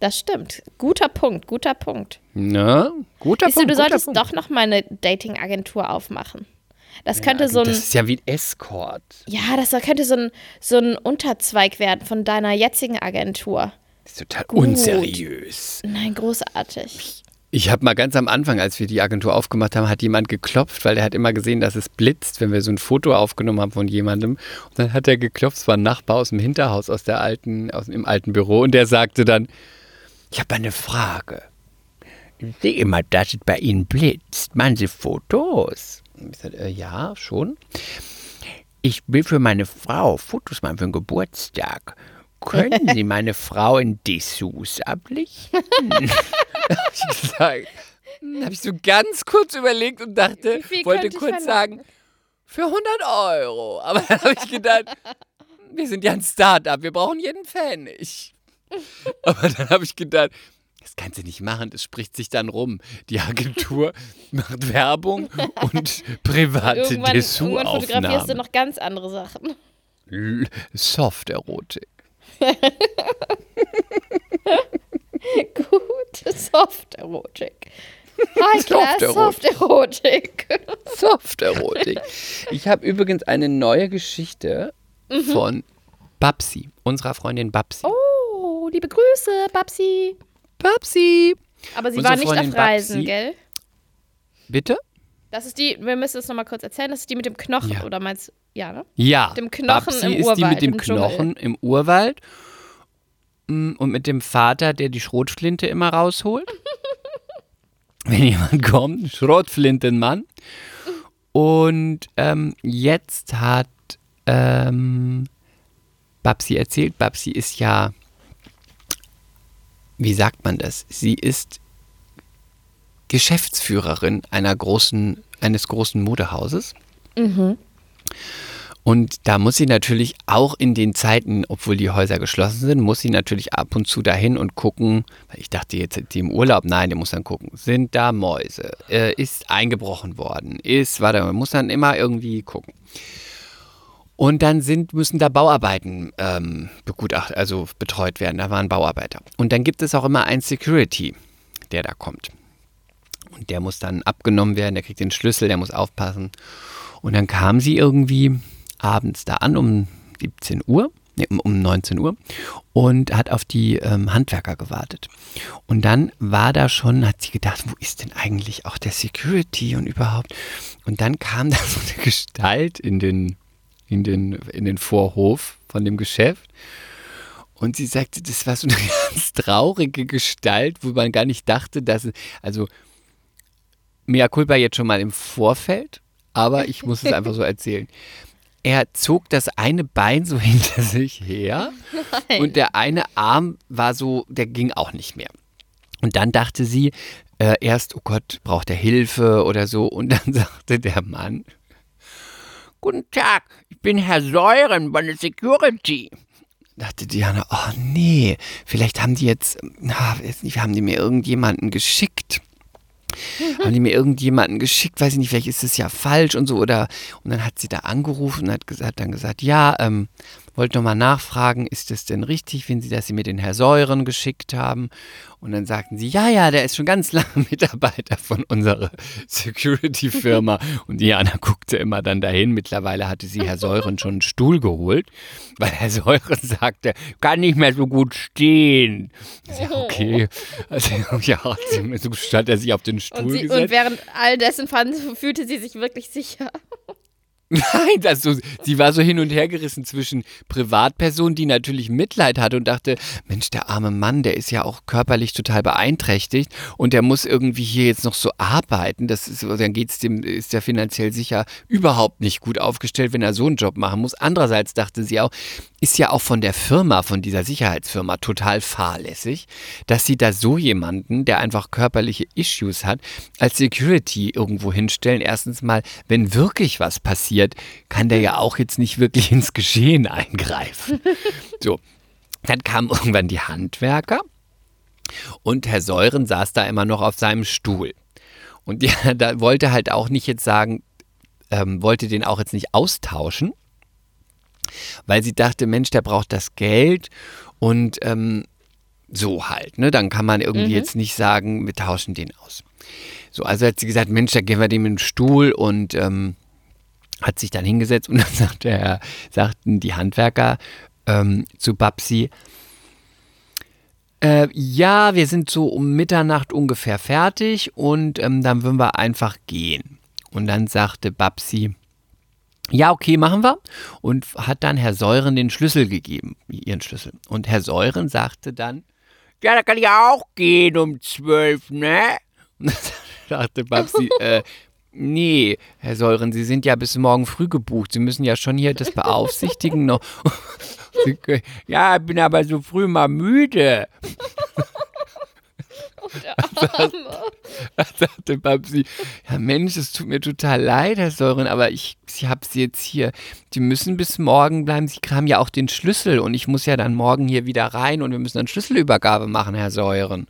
das stimmt. Guter Punkt, guter Punkt. Ne? Guter Siehst du, Punkt. du guter solltest Punkt. doch noch mal eine Dating-Agentur aufmachen. Das könnte so ein, Das ist ja wie ein Escort. ja, das könnte so ein, so ein Unterzweig werden von deiner jetzigen Agentur. Das ist total unseriös. Nein, großartig. Ich habe mal ganz am Anfang, als wir die Agentur aufgemacht haben, hat jemand geklopft, weil er hat immer gesehen, dass es blitzt, wenn wir so ein Foto aufgenommen haben von jemandem. Und dann hat er geklopft, es war ein Nachbar aus dem Hinterhaus, aus der alten, aus dem alten Büro. Und der sagte dann, ich habe eine Frage. Ich sehe immer, dass es bei Ihnen blitzt. Machen Sie Fotos? Ich sagte, äh, ja, schon. Ich will für meine Frau Fotos machen für den Geburtstag. Können Sie meine Frau in Dessous ablichten? ich gesagt. Habe ich so ganz kurz überlegt und dachte, wollte kurz sagen, für 100 Euro. Aber dann habe ich gedacht, wir sind ja ein Start-up, wir brauchen jeden Pfennig. Aber dann habe ich gedacht, das kannst du nicht machen, das spricht sich dann rum. Die Agentur macht Werbung und private Irgendwann, irgendwann fotografierst du noch ganz andere Sachen. Soft-Erotik. Gut, Soft-Erotik. Soft-Erotik. Soft-Erotik. Soft-Erotik. Ich habe übrigens eine neue Geschichte von Babsi, unserer Freundin Babsi. Oh, liebe Grüße, Babsi. Babsi! Aber sie war nicht auf Reisen, Babsi. gell? Bitte? Das ist die, wir müssen es nochmal kurz erzählen, das ist die mit dem Knochen, Ja. oder meinst Ja, ne? Ja. Dem Knochen Babsi im ist die Urwald, mit dem im Dschungel. Knochen im Urwald mm, und mit dem Vater, der die Schrotflinte immer rausholt. Wenn jemand kommt, Schrotflintenmann. Und ähm, jetzt hat ähm, Babsi erzählt, Babsi ist ja wie sagt man das? Sie ist Geschäftsführerin einer großen, eines großen Modehauses. Und da muss sie natürlich auch in den Zeiten, obwohl die Häuser geschlossen sind, muss sie natürlich ab und zu dahin und gucken. weil Ich dachte jetzt die im Urlaub, nein, der muss dann gucken. Sind da Mäuse? Äh, ist eingebrochen worden? Ist, warte, man muss dann immer irgendwie gucken. Und dann sind, müssen da Bauarbeiten ähm, begutacht, also betreut werden. Da waren Bauarbeiter. Und dann gibt es auch immer einen Security, der da kommt. Und der muss dann abgenommen werden, der kriegt den Schlüssel, der muss aufpassen. Und dann kam sie irgendwie abends da an um 17 Uhr, nee, um, um 19 Uhr und hat auf die ähm, Handwerker gewartet. Und dann war da schon, hat sie gedacht, wo ist denn eigentlich auch der Security und überhaupt? Und dann kam da so eine Gestalt in den, in den, in den Vorhof von dem Geschäft. Und sie sagte, das war so eine ganz traurige Gestalt, wo man gar nicht dachte, dass es, also mea culpa jetzt schon mal im Vorfeld, aber ich muss es einfach so erzählen. Er zog das eine Bein so hinter sich her Nein. und der eine Arm war so, der ging auch nicht mehr. Und dann dachte sie äh, erst, oh Gott, braucht er Hilfe oder so. Und dann sagte der Mann, Guten Tag, ich bin Herr Säuren von der Security. Dachte Diana, oh nee, vielleicht haben die jetzt, na, weiß nicht, haben die mir irgendjemanden geschickt. Haben die mir irgendjemanden geschickt, weiß ich nicht, vielleicht ist es ja falsch und so oder und dann hat sie da angerufen und hat, ges- hat dann gesagt, ja, ähm, wollte nochmal nachfragen, ist es denn richtig, wenn Sie, dass Sie mir den Herr Säuren geschickt haben? Und dann sagten sie, ja, ja, der ist schon ganz lange Mitarbeiter von unserer Security-Firma. Und Diana guckte immer dann dahin. Mittlerweile hatte sie Herr Säuren schon einen Stuhl geholt, weil Herr Säuren sagte, kann nicht mehr so gut stehen. Ja, okay. Also, ja, sie- so stand er sich auf den Stuhl Und, sie, gesetzt. und während all dessen fand, fühlte sie sich wirklich sicher. Nein, das so, sie war so hin und her gerissen zwischen Privatperson, die natürlich Mitleid hatte und dachte, Mensch, der arme Mann, der ist ja auch körperlich total beeinträchtigt und der muss irgendwie hier jetzt noch so arbeiten. Das ist, dann geht's dem, ist der finanziell sicher überhaupt nicht gut aufgestellt, wenn er so einen Job machen muss. Andererseits dachte sie auch, ist ja auch von der Firma, von dieser Sicherheitsfirma total fahrlässig, dass sie da so jemanden, der einfach körperliche Issues hat, als Security irgendwo hinstellen. Erstens mal, wenn wirklich was passiert, kann der ja auch jetzt nicht wirklich ins Geschehen eingreifen. So, dann kamen irgendwann die Handwerker und Herr Säuren saß da immer noch auf seinem Stuhl. Und ja, da wollte halt auch nicht jetzt sagen, ähm, wollte den auch jetzt nicht austauschen, weil sie dachte, Mensch, der braucht das Geld und ähm, so halt. Ne? Dann kann man irgendwie jetzt nicht sagen, wir tauschen den aus. So, also hat sie gesagt, Mensch, da geben wir dem einen Stuhl und ähm, hat sich dann hingesetzt und dann sagte er, sagten die Handwerker ähm, zu Babsi, äh, ja, wir sind so um Mitternacht ungefähr fertig und ähm, dann würden wir einfach gehen. Und dann sagte Babsi, ja, okay, machen wir. Und hat dann Herr Säuren den Schlüssel gegeben, ihren Schlüssel. Und Herr Säuren sagte dann, ja, da kann ich auch gehen um zwölf, ne? Und dann sagte Babsi, äh, nee, Herr Säuren, Sie sind ja bis morgen früh gebucht. Sie müssen ja schon hier das beaufsichtigen noch. Ja, bin aber so früh mal müde. sagte Babsi, ja Mensch, es tut mir total leid, Herr Säuren, aber ich, ich habe Sie jetzt hier. Sie müssen bis morgen bleiben. Sie haben ja auch den Schlüssel und ich muss ja dann morgen hier wieder rein und wir müssen dann Schlüsselübergabe machen, Herr Säuren.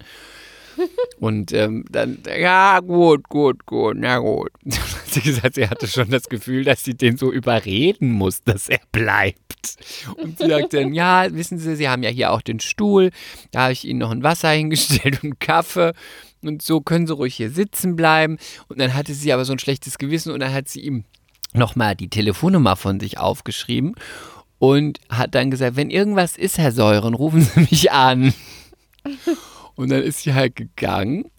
Und ähm, dann, ja, gut, gut, gut, na gut. Hat sie gesagt, sie hatte schon das Gefühl, dass sie den so überreden muss, dass er bleibt. Und sie sagt dann, ja, wissen Sie, Sie haben ja hier auch den Stuhl, da habe ich Ihnen noch ein Wasser hingestellt und einen Kaffee. Und so können Sie ruhig hier sitzen bleiben. Und dann hatte sie aber so ein schlechtes Gewissen und dann hat sie ihm nochmal die Telefonnummer von sich aufgeschrieben und hat dann gesagt, wenn irgendwas ist, Herr Säuren, rufen Sie mich an. Und dann ist sie halt gegangen.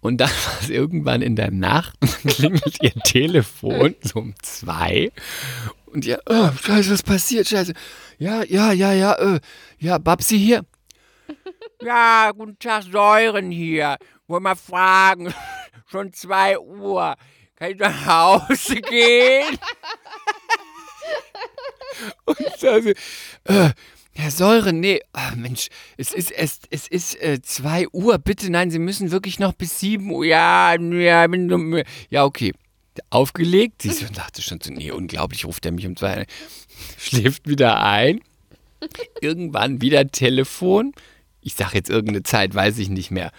Und dann war es irgendwann in der Nacht und dann klingelt ihr Telefon so um zwei. Und ja, oh, scheiße, was passiert? Scheiße. Ja, ja, ja, ja, äh, ja, Babsi hier. Ja, guten Tag, Säuren hier. Wollen mal fragen, schon zwei Uhr. Kann ich nach Hause gehen? Und also, äh, Herr Säuren, nee, ah, Mensch, es ist es, es ist äh, 2 Uhr, bitte, nein, Sie müssen wirklich noch bis 7 Uhr, ja, ja, ja, okay. Aufgelegt, sie so, dachte schon so, nee, unglaublich, ruft er mich um zwei, schläft wieder ein, irgendwann wieder Telefon, ich sag jetzt irgendeine Zeit, weiß ich nicht mehr,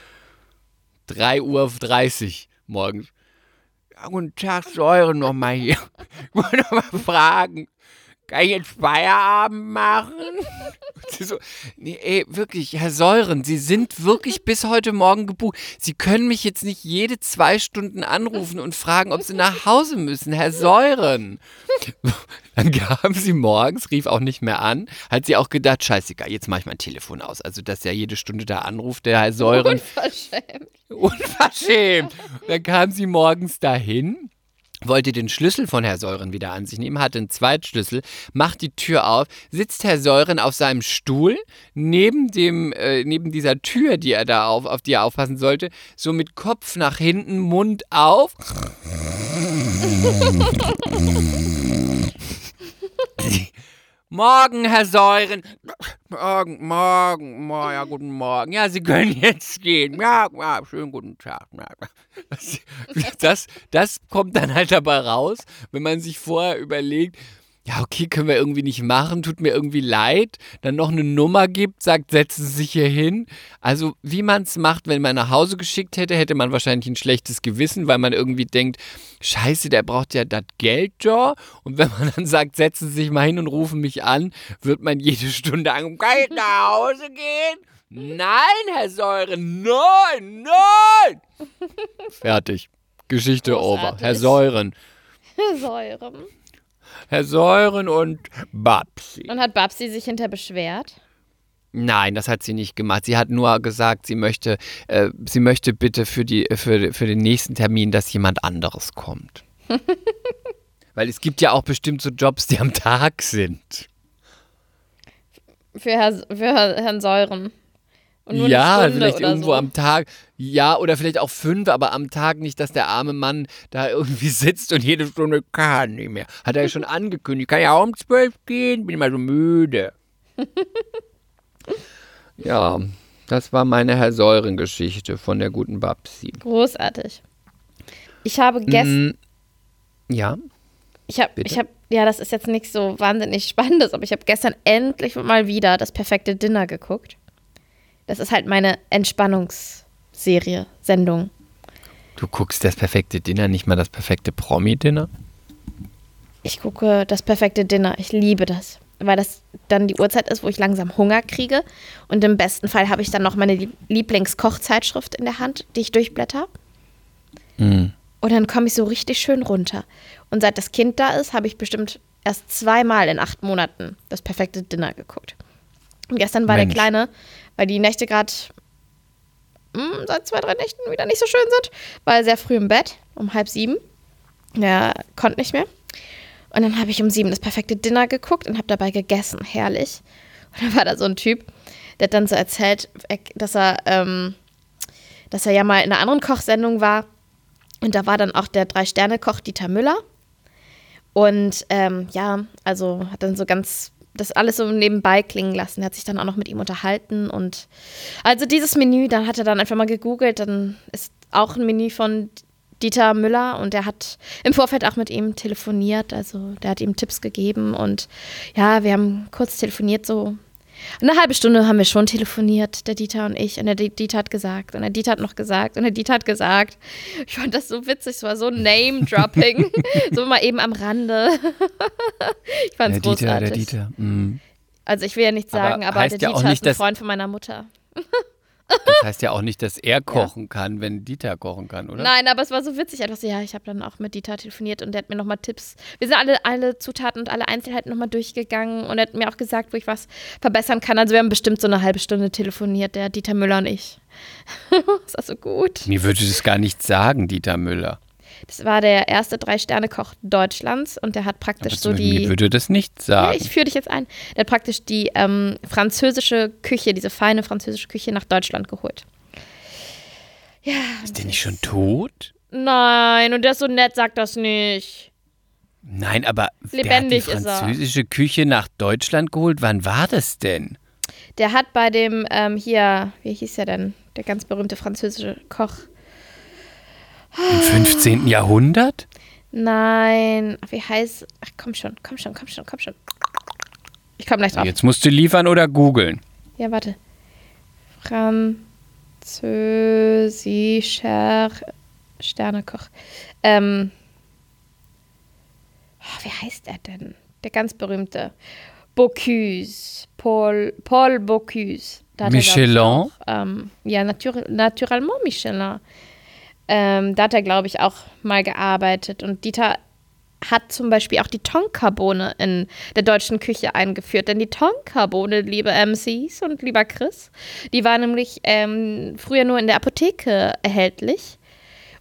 3.30 Uhr morgens. Ja, guten Tag, Säuren nochmal hier. Ich wollte noch mal fragen, kann ich jetzt Feierabend machen? Und sie so, nee, ey, wirklich, Herr Säuren, Sie sind wirklich bis heute Morgen gebucht. Sie können mich jetzt nicht jede zwei Stunden anrufen und fragen, ob Sie nach Hause müssen, Herr Säuren. Dann kam sie morgens, rief auch nicht mehr an, hat sie auch gedacht, scheißegal, jetzt mache ich mein Telefon aus. Also, dass er jede Stunde da anruft, der Herr Säuren. Unverschämt. Unverschämt. Dann kam sie morgens dahin, wollte den Schlüssel von Herr Säuren wieder an sich nehmen, hatte einen Zweitschlüssel, macht die Tür auf, sitzt Herr Säuren auf seinem Stuhl, neben dem, äh, neben dieser Tür, die er da auf, auf die er aufpassen sollte, so mit Kopf nach hinten, Mund auf. Morgen, Herr Säuren. Morgen, morgen, morgen, ja, guten Morgen. Ja, Sie können jetzt gehen. Ja, ja schönen guten Tag. Das, das, das kommt dann halt dabei raus, wenn man sich vorher überlegt, ja, okay, können wir irgendwie nicht machen, tut mir irgendwie leid, dann noch eine Nummer gibt, sagt, setzen Sie sich hier hin. Also, wie man es macht, wenn man nach Hause geschickt hätte, hätte man wahrscheinlich ein schlechtes Gewissen, weil man irgendwie denkt, scheiße, der braucht ja das Geld, ja. Und wenn man dann sagt, setzen Sie sich mal hin und rufen mich an, wird man jede Stunde an, kann ich nach Hause gehen? Nein, Herr Säuren, nein, nein! Fertig. Geschichte over. Großartig. Herr Säuren. Säuren. Herr Säuren und Babsi. Und hat Babsi sich hinter beschwert? Nein, das hat sie nicht gemacht. Sie hat nur gesagt, sie möchte, äh, sie möchte bitte für, die, für, für den nächsten Termin, dass jemand anderes kommt. Weil es gibt ja auch bestimmt so Jobs, die am Tag sind. Für, Herr, für Herr- Herrn Säuren. Ja, vielleicht irgendwo so. am Tag. Ja, oder vielleicht auch fünf, aber am Tag nicht, dass der arme Mann da irgendwie sitzt und jede Stunde kann nicht mehr. Hat er ja schon angekündigt. Kann ja auch um zwölf gehen, bin immer so müde. ja, das war meine Herr Säuren-Geschichte von der guten Babsi. Großartig. Ich habe gestern. Mm, ja, Ich habe, ich habe, ja, das ist jetzt nichts so wahnsinnig Spannendes, aber ich habe gestern endlich mal wieder das perfekte Dinner geguckt. Das ist halt meine Entspannungsserie, Sendung. du guckst das perfekte Dinner, nicht mal das perfekte Promi-Dinner? Ich gucke das perfekte Dinner. Ich liebe das, weil das dann die Uhrzeit ist, wo ich langsam Hunger kriege. Und im besten Fall habe ich dann noch meine Lieb- Lieblingskochzeitschrift in der Hand, die ich durchblätter. Mhm. Und dann komme ich so richtig schön runter. Und seit das Kind da ist, habe ich bestimmt erst zweimal in acht Monaten das perfekte Dinner geguckt. Und gestern war Mensch. der Kleine, weil die Nächte gerade seit zwei, drei Nächten wieder nicht so schön sind, war sehr früh im Bett, um halb sieben. Er konnte nicht mehr. Und dann habe ich um sieben das perfekte Dinner geguckt und habe dabei gegessen. Herrlich. Und dann war da so ein Typ, der hat dann so erzählt, dass er, ähm, dass er ja mal in einer anderen Kochsendung war. Und da war dann auch der Drei-Sterne-Koch Dieter Müller. Und ähm, ja, also hat dann so ganz das alles so nebenbei klingen lassen. Er hat sich dann auch noch mit ihm unterhalten. Und also dieses Menü, dann hat er dann einfach mal gegoogelt. Dann ist auch ein Menü von Dieter Müller und der hat im Vorfeld auch mit ihm telefoniert. Also der hat ihm Tipps gegeben. Und ja, wir haben kurz telefoniert, so eine halbe Stunde haben wir schon telefoniert, der Dieter und ich. Und der Di- Dieter hat gesagt. Und der Dieter hat noch gesagt. Und der Dieter hat gesagt. Ich fand das so witzig. Es war so Name-Dropping. so mal eben am Rande. ich fand es Dieter, großartig. der Dieter. Mhm. Also ich will ja nichts Aber sagen, aber, heißt der ja Dieter nicht, ist ein Freund von meiner Mutter. Das heißt ja auch nicht, dass er kochen kann, wenn Dieter kochen kann, oder? Nein, aber es war so witzig. Einfach so, ja, ich habe dann auch mit Dieter telefoniert und der hat mir nochmal Tipps. Wir sind alle, alle Zutaten und alle Einzelheiten nochmal durchgegangen und er hat mir auch gesagt, wo ich was verbessern kann. Also wir haben bestimmt so eine halbe Stunde telefoniert, der Dieter Müller und ich. das war so gut. Mir würde das gar nicht sagen, Dieter Müller. Das war der erste Drei-Sterne-Koch Deutschlands und der hat praktisch so mir die. würde das nicht Ja, sagen. ich führe dich jetzt ein. Der hat praktisch die ähm, französische Küche, diese feine französische Küche nach Deutschland geholt. Ja. ist der nicht schon tot? Nein, und der ist so nett, sagt das nicht. Nein, aber Lebendig wer hat die französische Küche nach Deutschland geholt? Wann war das denn? Der hat bei dem, ähm, hier, wie hieß er denn? Der ganz berühmte französische Koch. Im 15. Jahrhundert? Nein, wie heißt. Ach, komm schon, komm schon, komm schon, komm schon. Ich komme gleich drauf. Jetzt musst du liefern oder googeln. Ja, warte. Französischer Sternekoch. Ähm. oh, wie heißt er denn? Der ganz berühmte. Bocuse. Paul, Paul Bocuse. Michelin? auch, ähm, ja, natur, naturellement Michelin. Ähm, da hat er, glaube ich, auch mal gearbeitet. Und Dieter hat zum Beispiel auch die Tonkabohne in der deutschen Küche eingeführt. Denn die Tonkabohne, liebe MCs und lieber Chris, die war nämlich ähm, früher nur in der Apotheke erhältlich.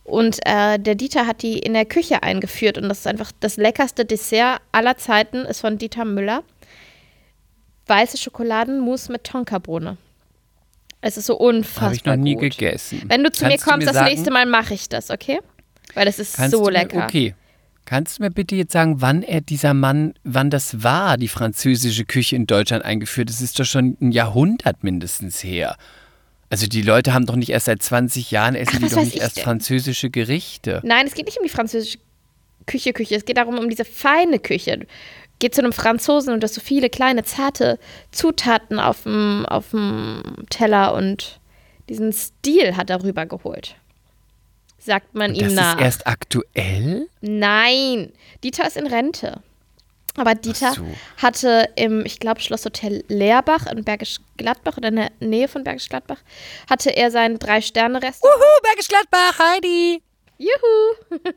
Und äh, der Dieter hat die in der Küche eingeführt. Und das ist einfach das leckerste Dessert aller Zeiten, ist von Dieter Müller. Weiße Schokoladenmousse mit Tonkabohne. Es ist so unfassbar Habe ich noch nie gut. gegessen. Wenn du zu Kannst mir kommst, das sagen- nächste Mal mache ich das, okay? Weil das ist so mir, lecker. Okay. Kannst du mir bitte jetzt sagen, wann er dieser Mann, wann das war, die französische Küche in Deutschland eingeführt? Das ist doch schon ein Jahrhundert mindestens her. Also die Leute haben doch nicht erst seit 20 Jahren essen Ach, die doch nicht ich erst denn? französische Gerichte. Nein, es geht nicht um die französische Küche, Küche. Es geht darum, um diese feine Küche. Geht zu einem Franzosen und du hast so viele kleine, zarte Zutaten auf dem, auf dem Teller und diesen Stil hat er rübergeholt. Sagt man ihm Das nach. ist erst aktuell? Nein, Dieter ist in Rente. Aber Dieter so. hatte im, ich glaube, Schlosshotel Leerbach in Bergisch Gladbach oder in der Nähe von Bergisch Gladbach, hatte er sein Drei-Sterne-Restaurant. Uhu, Bergisch Gladbach, Heidi! Juhu!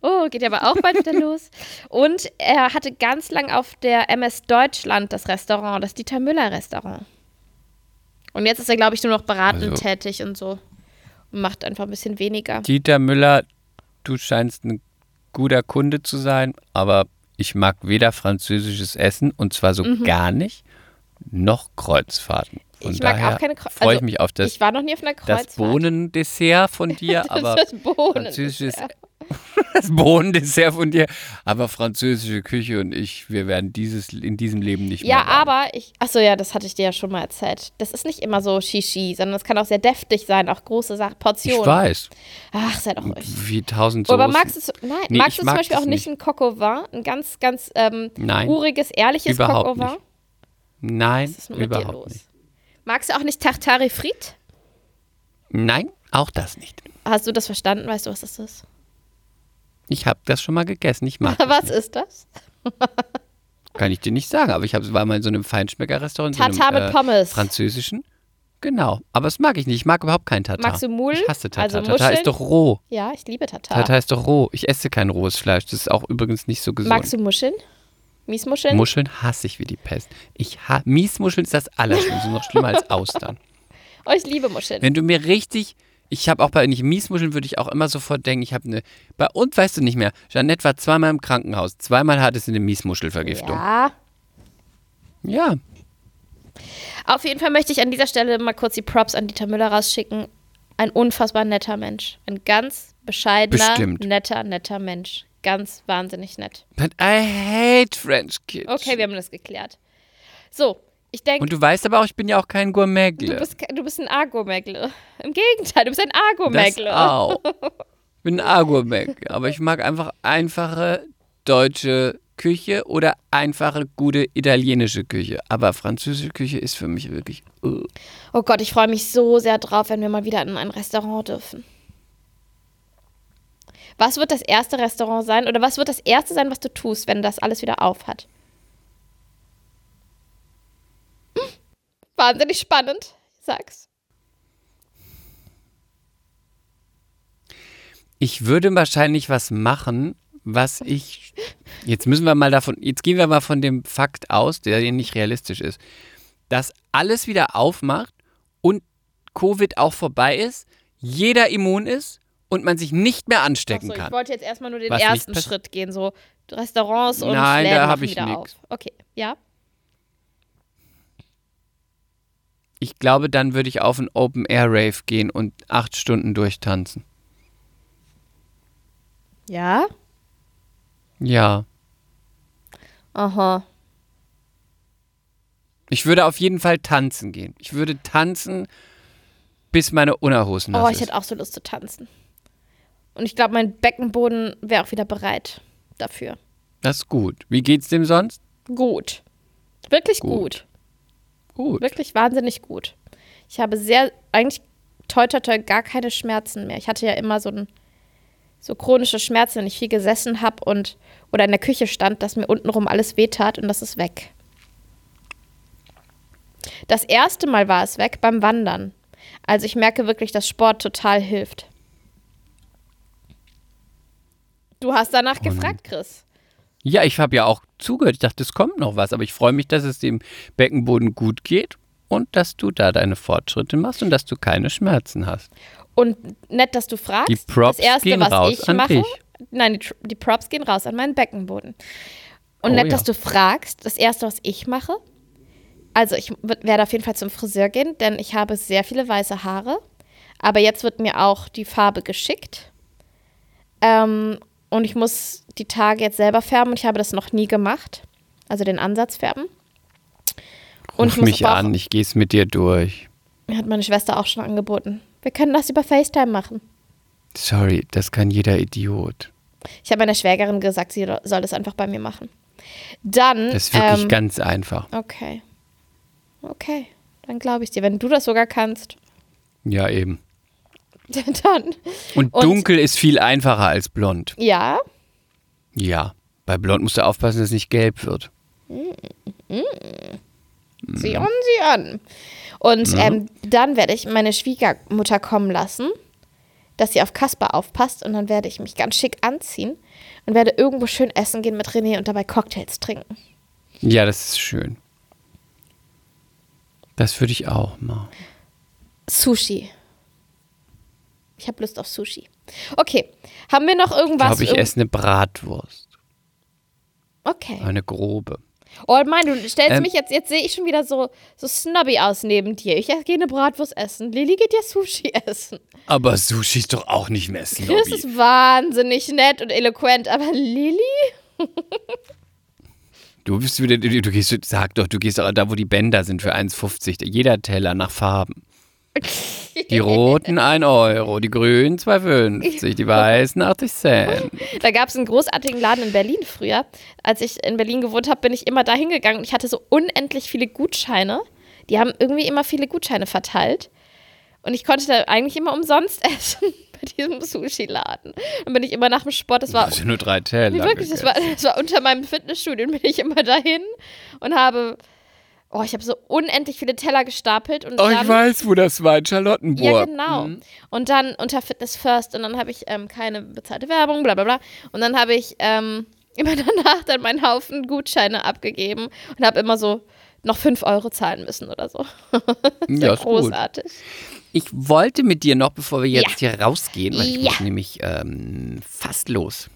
Oh, geht ja aber auch bald wieder los. Und er hatte ganz lang auf der MS Deutschland das Restaurant, das Dieter Müller Restaurant. Und jetzt ist er, glaube ich, nur noch beratend Also- tätig und so. Und macht einfach ein bisschen weniger. Dieter Müller, du scheinst ein guter Kunde zu sein, aber ich mag weder französisches Essen und zwar so gar nicht, noch Kreuzfahrten. Von ich mag auch keine Kreuzfahrt. freue ich mich auf das, Ich war noch nie auf einer das Kreuzfahrt. Bohnendessert von dir, Das aber ist das französisches das Bohnendessert von dir, aber französische Küche und ich, wir werden dieses in diesem Leben nicht Ja, mehr. warm. aber ich. Achso, ja, das hatte ich dir ja schon mal erzählt. Das ist nicht immer so Shishi, sondern es kann auch sehr deftig sein, auch große Sa ich Portionen. weiß, Ach, sei doch ruhig. wie tausend Oh, aber Soßen. magst du, nein, Nee, magst ich du zum mag Beispiel das auch nicht ein Coq? Ein ganz, ganz ähm, Nein, uriges, ehrliches Coq. Nein, Was ist denn mit dir überhaupt los? nicht. Magst du auch nicht Tartare Frites? Nein, auch das nicht. Hast du das verstanden? Weißt du, was das ist? Ich habe das schon mal gegessen. Ich mag was nicht. ist das? Kann ich dir nicht sagen, aber ich hab, war mal in so einem Feinschmecker-Restaurant. in so Tartar einem, mit Pommes. Französischen. Genau, aber das mag ich nicht. Ich mag überhaupt keinen Tartar. Magst du Moule? Ich hasse Tartar. Also Tartar ist doch roh. Ja, ich liebe Tartar. Tartar ist doch roh. Ich esse kein rohes Fleisch. Das ist auch übrigens nicht so gesund. Magst du Muscheln? Miesmuscheln? Muscheln hasse ich wie die Pest. Ich ha Miesmuscheln ist das Allerschlimmste. noch schlimmer als Austern. oh, ich liebe Muscheln. Wenn du mir richtig. Ich habe auch bei nicht Miesmuscheln würde ich auch immer sofort denken, ich habe eine. Bei uns weißt du nicht mehr. Jeanette war zweimal im Krankenhaus. Zweimal hatte sie eine Miesmuschelvergiftung. ja. ja. Auf jeden Fall möchte ich an dieser Stelle mal kurz die Props an Dieter Müller rausschicken. Ein unfassbar netter Mensch. Ein ganz bescheidener, Bestimmt. netter, netter Mensch. Ganz wahnsinnig nett. But I hate French kids. Okay, wir haben das geklärt. So, ich denke, Und du weißt aber auch, ich bin ja auch kein Gourmetle. du, bist, du bist ein Argomägle. Im Gegenteil, du bist ein das Argomägle. auch. Ich bin ein Argourmetle, aber ich mag einfach einfache deutsche Küche oder einfache, gute italienische Küche. Aber französische Küche ist für mich wirklich. uh. Oh Gott, ich freue mich so sehr drauf, wenn wir mal wieder in ein Restaurant dürfen. Was wird das erste Restaurant sein oder was wird das erste sein, was du tust, wenn das alles wieder auf hat? Wahnsinnig spannend, ich sag's. Ich würde wahrscheinlich was machen, was ich. Jetzt müssen wir mal davon. Jetzt gehen wir mal von dem Fakt aus, der nicht realistisch ist, dass alles wieder aufmacht und Covid auch vorbei ist, jeder immun ist und man sich nicht mehr anstecken ich kann. wollte jetzt erstmal nur den Was ersten Schritt gehen, so Restaurants und Nein, da Läden ich wieder nix. auf. Okay, ja. Ich glaube, dann würde ich auf einen Open Air Rave gehen und acht Stunden durchtanzen. Ja? Ja. Aha. Ich würde auf jeden Fall tanzen gehen. Ich würde tanzen, bis meine Unterhosen nass Oh, ich hätte auch so Lust zu tanzen. Und ich glaube, mein Beckenboden wäre auch wieder bereit dafür. Das ist gut. Wie geht's dem sonst? Gut. Wirklich Gut. gut. Gut. Wirklich wahnsinnig gut. Ich habe sehr, eigentlich toi toi toi gar keine Schmerzen mehr. Ich hatte ja immer so, ein, so chronische Schmerzen, wenn ich viel gesessen habe und oder in der Küche stand, dass mir untenrum alles wehtat und das ist weg. Das erste Mal war es weg beim Wandern. Also ich merke wirklich, dass Sport total hilft. Du hast danach gefragt, Chris. Ja, ich habe ja auch zugehört. Ich dachte, es kommt noch was. Aber ich freue mich, dass es dem Beckenboden gut geht und dass du da deine Fortschritte machst und dass du keine Schmerzen hast. Und nett, dass du fragst. Die Props das erste, gehen was raus ich an mache, dich. nein, die, die Props gehen raus an meinen Beckenboden. Und Oh nett, ja. dass du fragst. Das erste, was ich mache, also ich werde auf jeden Fall zum Friseur gehen, denn ich habe sehr viele weiße Haare. Aber jetzt wird mir auch die Farbe geschickt. Ähm, und ich muss die Tage jetzt selber färben und ich habe das noch nie gemacht. Also den Ansatz färben. Und ich Ruf mich an, ich gehe es mit dir durch. Hat meine Schwester auch schon angeboten. Wir können das über FaceTime machen. Sorry, das kann jeder Idiot. Ich habe meiner Schwägerin gesagt, sie soll das einfach bei mir machen. Dann. Das ist wirklich ähm, ganz einfach. Okay. Okay. Dann glaube ich dir. Wenn du das sogar kannst, Ja, eben. dann. Und, Und- dunkel ist viel einfacher als blond. Ja. Ja. Bei blond musst du aufpassen, dass es nicht gelb wird. Sieh an, sieh an. Und ähm, dann werde ich meine Schwiegermutter kommen lassen, dass sie auf Kasper aufpasst. Und dann werde ich mich ganz schick anziehen und werde irgendwo schön essen gehen mit René und dabei Cocktails trinken. Ja, das ist schön. Das würde ich auch machen. Sushi. Ich habe Lust auf Sushi. Okay. Haben wir noch Ich irgendwas? glaube, ich esse eine Bratwurst. Okay. Eine grobe. Oh Mann, du stellst Ähm. mich jetzt, jetzt sehe ich schon wieder so, so snobby aus neben dir. Ich gehe eine Bratwurst essen. Lilly geht ja Sushi essen. Aber Sushi ist doch auch nicht mehr Das snobby. ist wahnsinnig nett und eloquent, aber Lilly? Du bist wieder, du, du gehst, sag doch, du gehst auch da, wo die Bänder sind für 1,50. Jeder Teller nach Farben. Die roten 1 Euro, die grünen 2,50, die weißen 80 Cent. Da gab es einen großartigen Laden in Berlin früher. Als ich in Berlin gewohnt habe, bin ich immer da hingegangen und ich hatte so unendlich viele Gutscheine. Die haben irgendwie immer viele Gutscheine verteilt. Und ich konnte da eigentlich immer umsonst essen bei diesem Sushi-Laden. Dann bin ich immer nach dem Sport, das war Das sind nur drei Teller. Wirklich, das war, das war unter meinem Fitnessstudio bin ich immer dahin und habe, oh, ich habe so unendlich viele Teller gestapelt und Oh, dann, ich weiß, wo das war, in Charlottenburg. ja genau, Mhm. und dann unter Fitness First und dann habe ich ähm, keine bezahlte Werbung, bla bla bla und dann habe ich ähm, immer danach dann meinen Haufen Gutscheine abgegeben und habe immer so noch 5 Euro zahlen müssen oder so. Ja, ist gut. Großartig. Ich wollte mit dir noch, bevor wir jetzt Ja. hier rausgehen, weil ich Ja. muss nämlich ähm, fast los.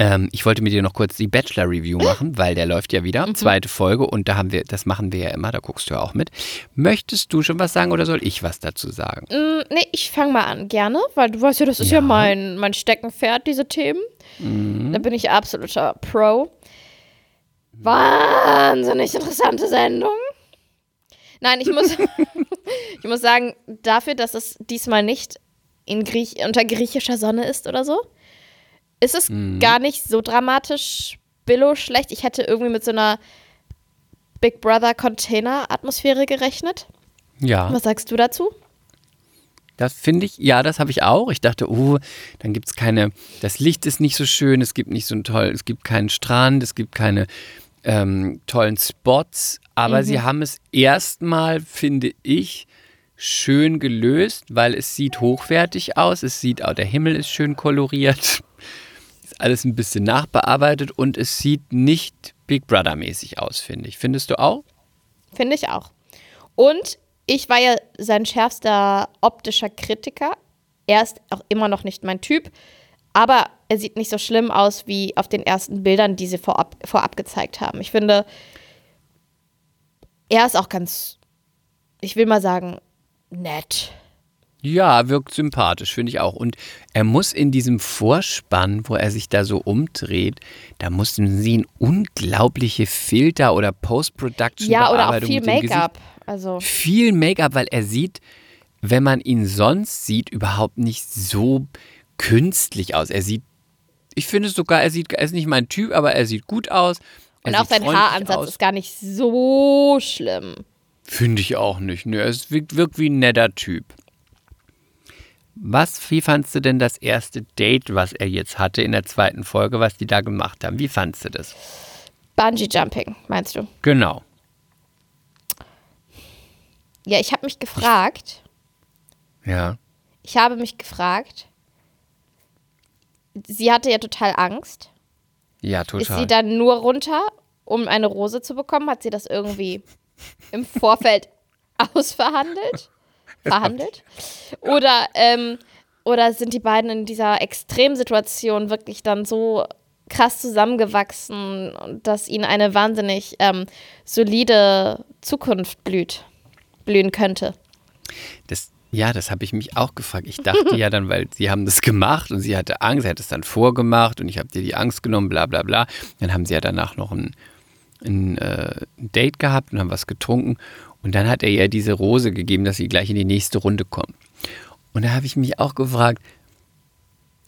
Ähm, ich wollte mit dir noch kurz die Bachelor-Review machen, weil der läuft ja wieder. Zweite Folge und da haben wir, das machen wir ja immer, da guckst du ja auch mit. Möchtest du schon was sagen oder soll ich was dazu sagen? Mm, nee, ich fange mal an, gerne, weil du weißt ja, das ist ja, Ja. mein, mein Steckenpferd, diese Themen. Da bin ich absoluter Pro. Wahnsinnig interessante Sendung. Nein, ich muss, ich muss sagen, dafür, dass es diesmal nicht in Griech unter griechischer Sonne ist oder so, ist es gar nicht so dramatisch billo schlecht. Ich hätte irgendwie mit so einer Big Brother Container Atmosphäre gerechnet. Ja. Was sagst du dazu? Das finde ich, ja, das habe ich auch. Ich dachte, oh, dann gibt es keine, das Licht ist nicht so schön, es gibt nicht so ein toll, es gibt keinen Strand, es gibt keine ähm, tollen Spots, aber sie haben es erstmal, finde ich, schön gelöst, weil es sieht hochwertig aus, es sieht auch, der Himmel ist schön koloriert, alles ein bisschen nachbearbeitet und es sieht nicht Big Brother mäßig aus, finde ich. Findest du auch? Finde ich auch. Und ich war ja sein schärfster optischer Kritiker. Er ist auch immer noch nicht mein Typ, aber er sieht nicht so schlimm aus wie auf den ersten Bildern, die sie vorab, vorab gezeigt haben. Ich finde, er ist auch ganz, ich will mal sagen, nett. Ja, wirkt sympathisch, finde ich auch. Und er muss in diesem Vorspann, wo er sich da so umdreht, da mussten sie ein unglaubliche Filter oder Post-Production Ja, oder auch viel. Make-up. Also, Viel Make-up, weil er sieht, wenn man ihn sonst sieht, überhaupt nicht so künstlich aus. Er sieht, ich finde sogar, er sieht, er ist nicht mein Typ, aber er sieht gut aus. Und auch sein Haaransatz aus. ist gar nicht so schlimm. Finde ich auch nicht. Ne, es wirkt, wirkt wie ein netter Typ. Was, wie fandst du denn das erste Date, was er jetzt hatte in der zweiten Folge, was die da gemacht haben? Wie fandst du das? Bungee Jumping, meinst du? Genau. Ja, ich habe mich gefragt, Ja. ich habe mich gefragt, sie hatte ja total Angst. Ja, Ist sie total. dann nur runter, um eine Rose zu bekommen? Hat sie das irgendwie im Vorfeld ausverhandelt? Verhandelt? Oder, ähm, oder sind die beiden in dieser Extremsituation wirklich dann so krass zusammengewachsen, dass ihnen eine wahnsinnig ähm, solide Zukunft blüht, blühen könnte? Das, ja, das habe ich mich auch gefragt. Ich dachte ja dann, weil sie haben das gemacht und sie hatte Angst, sie hat es dann vorgemacht und ich habe dir die Angst genommen, bla bla bla. Dann haben sie ja danach noch ein, ein äh, Date gehabt und haben was getrunken. Und dann hat er ihr diese Rose gegeben, dass sie gleich in die nächste Runde kommt. Und da habe ich mich auch gefragt,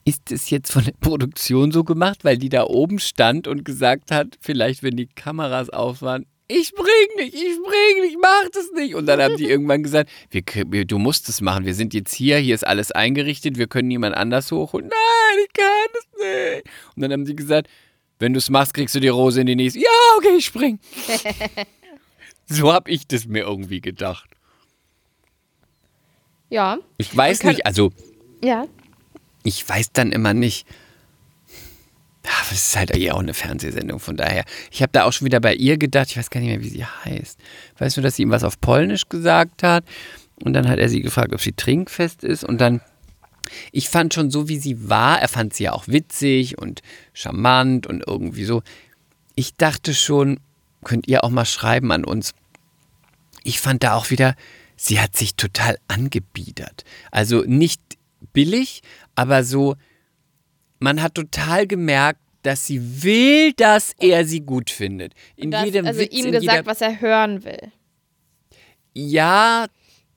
ist es jetzt von der Produktion so gemacht, weil die da oben stand und gesagt hat, vielleicht wenn die Kameras auf waren, ich spring nicht, ich spring nicht, mach das nicht. Und dann haben die irgendwann gesagt, wir, du musst es machen, wir sind jetzt hier, hier ist alles eingerichtet, wir können niemand anders hochholen. Nein, ich kann es nicht. Und dann haben sie gesagt, wenn du es machst, kriegst du die Rose in die nächste. Ja, okay, ich spring. so habe ich das mir irgendwie gedacht. Ja, Ich weiß nicht, also ja. ich weiß dann immer nicht. Es ist halt eh auch eine Fernsehsendung, von daher. Ich habe da auch schon wieder bei ihr gedacht, ich weiß gar nicht mehr, wie sie heißt. Weißt du, dass sie ihm was auf Polnisch gesagt hat? Und dann hat er sie gefragt, ob sie trinkfest ist. Und dann, ich fand schon so, wie sie war, er fand sie ja auch witzig und charmant und irgendwie so. Ich dachte schon, könnt ihr auch mal schreiben an uns. Ich fand da auch wieder, sie hat sich total angebiedert. Also nicht billig, aber so, man hat total gemerkt, dass sie will, dass er sie gut findet. In Das, jedem also Witz, ihm gesagt, was er hören will. Ja,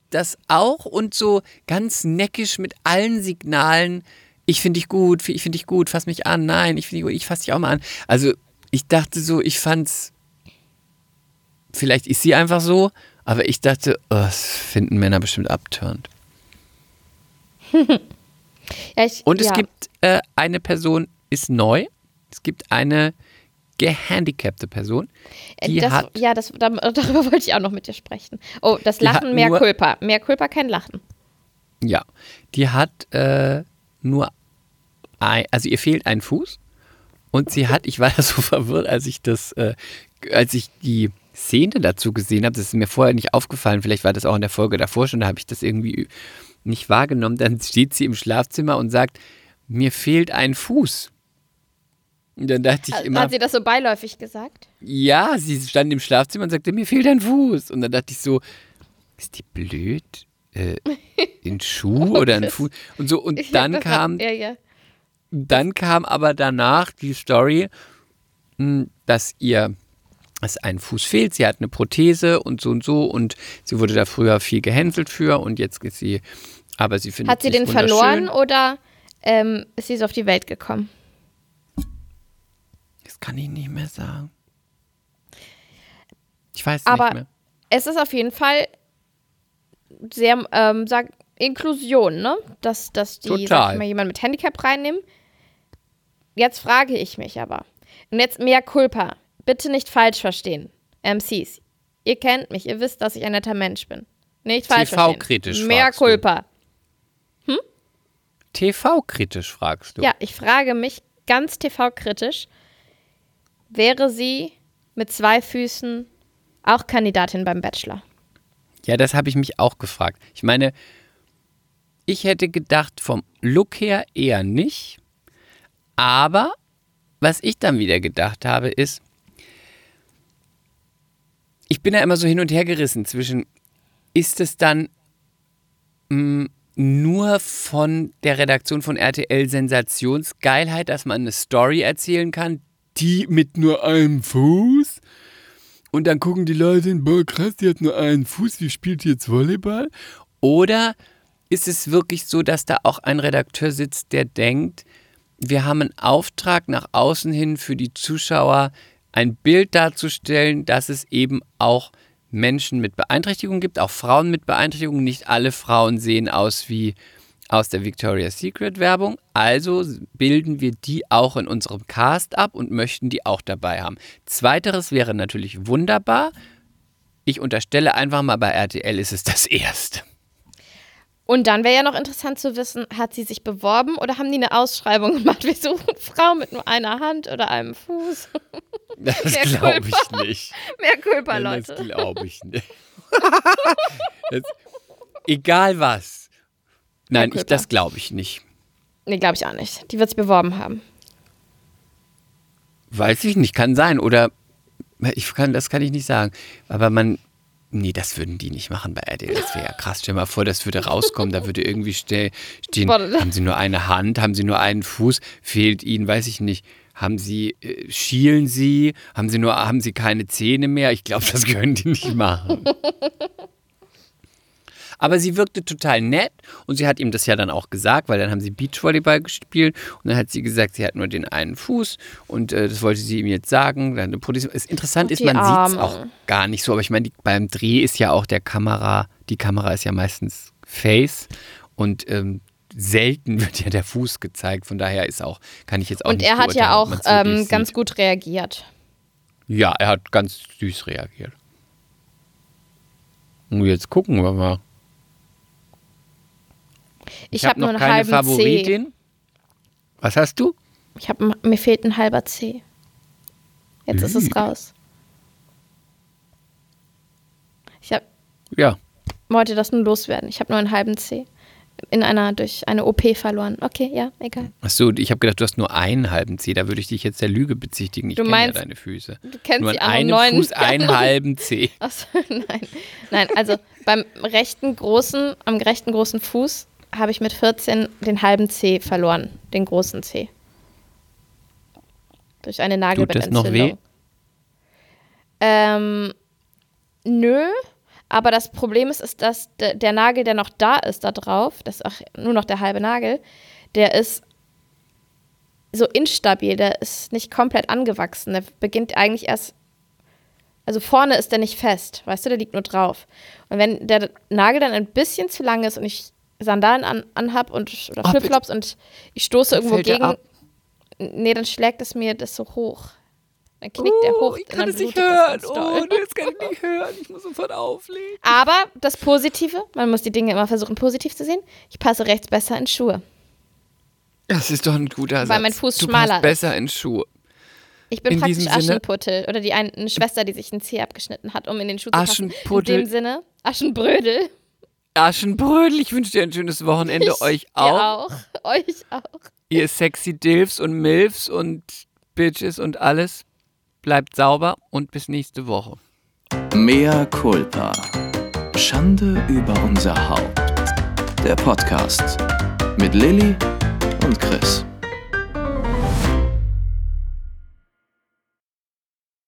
das auch und so ganz neckisch mit allen Signalen. Ich finde dich gut, ich finde dich gut, fass mich an. Nein, ich finde dich gut, ich fass dich auch mal an. Also ich dachte so, ich fand's. Vielleicht ist sie einfach so, aber ich dachte, oh, das finden Männer bestimmt abturnt. Ja, ich, Und es ja. gibt äh, eine Person, ist neu. Es gibt eine gehandicapte Person, Äh, die das, hat. Ja, das, da- darüber wollte ich auch noch mit dir sprechen. Oh, das Lachen, mehr nur- Culpa. Mehr Culpa, kein Lachen. Ja, die hat äh, nur ein, also ihr fehlt ein Fuß und sie hat, ich war da so verwirrt, als ich das, äh, als ich die Szene dazu gesehen habe, das ist mir vorher nicht aufgefallen, vielleicht war das auch in der Folge davor schon, da habe ich das irgendwie nicht wahrgenommen, dann steht sie im Schlafzimmer und sagt, mir fehlt ein Fuß. Und dann dachte ich immer, Hat sie das so beiläufig gesagt? ja, sie stand im Schlafzimmer und sagte, mir fehlt ein Fuß. Und dann dachte ich so, ist die blöd? Äh, ein Schuh oder ein Fuß? Und so, und dann kam, Ja, ja. dann kam aber danach die Story, mh, dass ihr dass ein Fuß fehlt, sie hat eine Prothese und so und so und sie wurde da früher viel gehänselt für und jetzt ist sie, aber sie findet Hat sie den verloren oder ähm, ist sie so auf die Welt gekommen? Das kann ich nicht mehr sagen. Ich weiß Aber nicht mehr. es ist auf jeden Fall sehr, ähm, sag, Inklusion, ne? Dass, dass die, Total. mal, jemanden mit Handicap reinnehmen. Jetzt frage ich mich aber. Und jetzt mehr Culpa. Bitte nicht falsch verstehen. MCs. Ihr kennt mich, ihr wisst, dass ich ein netter Mensch bin. Nicht falsch verstehen. TV-kritisch Mehr du. Culpa. TV-kritisch fragst du. Ja, ich frage mich ganz TV-kritisch, wäre sie mit zwei Füßen auch Kandidatin beim Bachelor? Ja, das habe ich mich auch gefragt. Ich meine, ich hätte gedacht, vom Look her eher nicht. Aber was ich dann wieder gedacht habe, ist, ich bin ja immer so hin und her gerissen zwischen, ist es dann, mh, nur von der Redaktion von RTL Sensationsgeilheit, dass man eine Story erzählen kann, die mit nur einem Fuß. Und dann gucken die Leute hin, boah, krass, die hat nur einen Fuß, wie spielt die jetzt Volleyball? Oder ist es wirklich so, dass da auch ein Redakteur sitzt, der denkt, wir haben einen Auftrag nach außen hin für die Zuschauer, ein Bild darzustellen, dass es eben auch Menschen mit Beeinträchtigung gibt, auch Frauen mit Beeinträchtigung. Nicht alle Frauen sehen aus wie aus der Victoria's Secret Werbung. Also bilden wir die auch in unserem Cast ab und möchten die auch dabei haben. Zweiteres wäre natürlich wunderbar. Ich unterstelle einfach mal bei RTL ist es das erste. Und dann wäre ja noch interessant zu wissen, hat sie sich beworben oder haben die eine Ausschreibung gemacht? Wir suchen Frau mit nur einer Hand oder einem Fuß. Das glaube ich nicht. Mehr Culpa, Leute. Das glaube ich nicht. das, egal was. Nein, ich, das glaube ich nicht. Nee, glaube ich auch nicht. Die wird sich beworben haben. Weiß ich nicht, kann sein. Oder ich kann, das kann ich nicht sagen. Aber man, Nee, das würden die nicht machen bei RTL. Das wäre ja krass. Stell dir mal vor, das würde rauskommen, da würde irgendwie stehen, haben sie nur eine Hand, haben sie nur einen Fuß, fehlt ihnen, weiß ich nicht. Haben sie, äh, schielen sie, haben sie nur, haben sie keine Zähne mehr? Ich glaube, das können die nicht machen. Aber sie wirkte total nett und sie hat ihm das ja dann auch gesagt, weil dann haben sie Beachvolleyball gespielt und dann hat sie gesagt, sie hat nur den einen Fuß und äh, das wollte sie ihm jetzt sagen. Dann ist interessant ist, man sieht es auch gar nicht so, aber ich meine, beim Dreh ist ja auch der Kamera, die Kamera ist ja meistens Face und ähm, selten wird ja der Fuß gezeigt. Von daher ist auch, kann ich jetzt auch und nicht Und er hat ja auch ähm, ganz gut reagiert. Ja, er hat ganz süß reagiert. Und jetzt gucken wir mal. Ich, ich habe hab noch keine Favoritin. C. Was hast du? Ich habe mir fehlt ein halber C. Jetzt Ü. ist es raus. Ich habe ja. wollte das nur loswerden. Ich habe nur einen halben C in einer durch eine OP verloren. Okay, ja, egal. Achso, ich habe gedacht, du hast nur einen halben C. Da würde ich dich jetzt der Lüge bezichtigen. Ich kenne ja deine Füße. Du kennst nur an einem neun. Fuß einen halben C. Achso, nein. Nein, also beim rechten großen, am rechten großen Fuß habe ich mit 14 den halben C verloren, den großen C. Durch eine Nagelbettentzündung. Tut das noch weh? Ähm, nö, aber das Problem ist, ist, dass der, der Nagel, der noch da ist, da drauf, das ist auch nur noch der halbe Nagel, der ist so instabil, der ist nicht komplett angewachsen. Der beginnt eigentlich erst. Also vorne ist der nicht fest, weißt du, der liegt nur drauf. Und wenn der Nagel dann ein bisschen zu lang ist und ich Sandalen an, anhab und oder Flipflops und ich stoße irgendwo gegen. Nee, dann schlägt es mir das so hoch. Dann knickt oh, der hoch. Ich kann es nicht hören. Oh, das kann ich nicht hören. Ich muss sofort auflegen. Aber das Positive, man muss die Dinge immer versuchen, positiv zu sehen. Ich passe rechts besser in Schuhe. Das ist doch ein guter Satz. Weil mein Fuß du schmaler passt besser in Schuhe. Ich bin in praktisch Aschenputtel. Oder die eine, eine Schwester, die sich einen Zeh abgeschnitten hat, um in den Schuh zu passen. Aschenputtel. In dem Sinne, Aschenbrödel. Aschenbrödel, ich wünsche dir ein schönes Wochenende. Ich euch auch. auch. Euch auch. Ihr sexy Dilfs und Milfs und Bitches und alles. Bleibt sauber und bis nächste Woche. Mea culpa. Schande über unser Haupt. Der Podcast mit Lilly und Chris.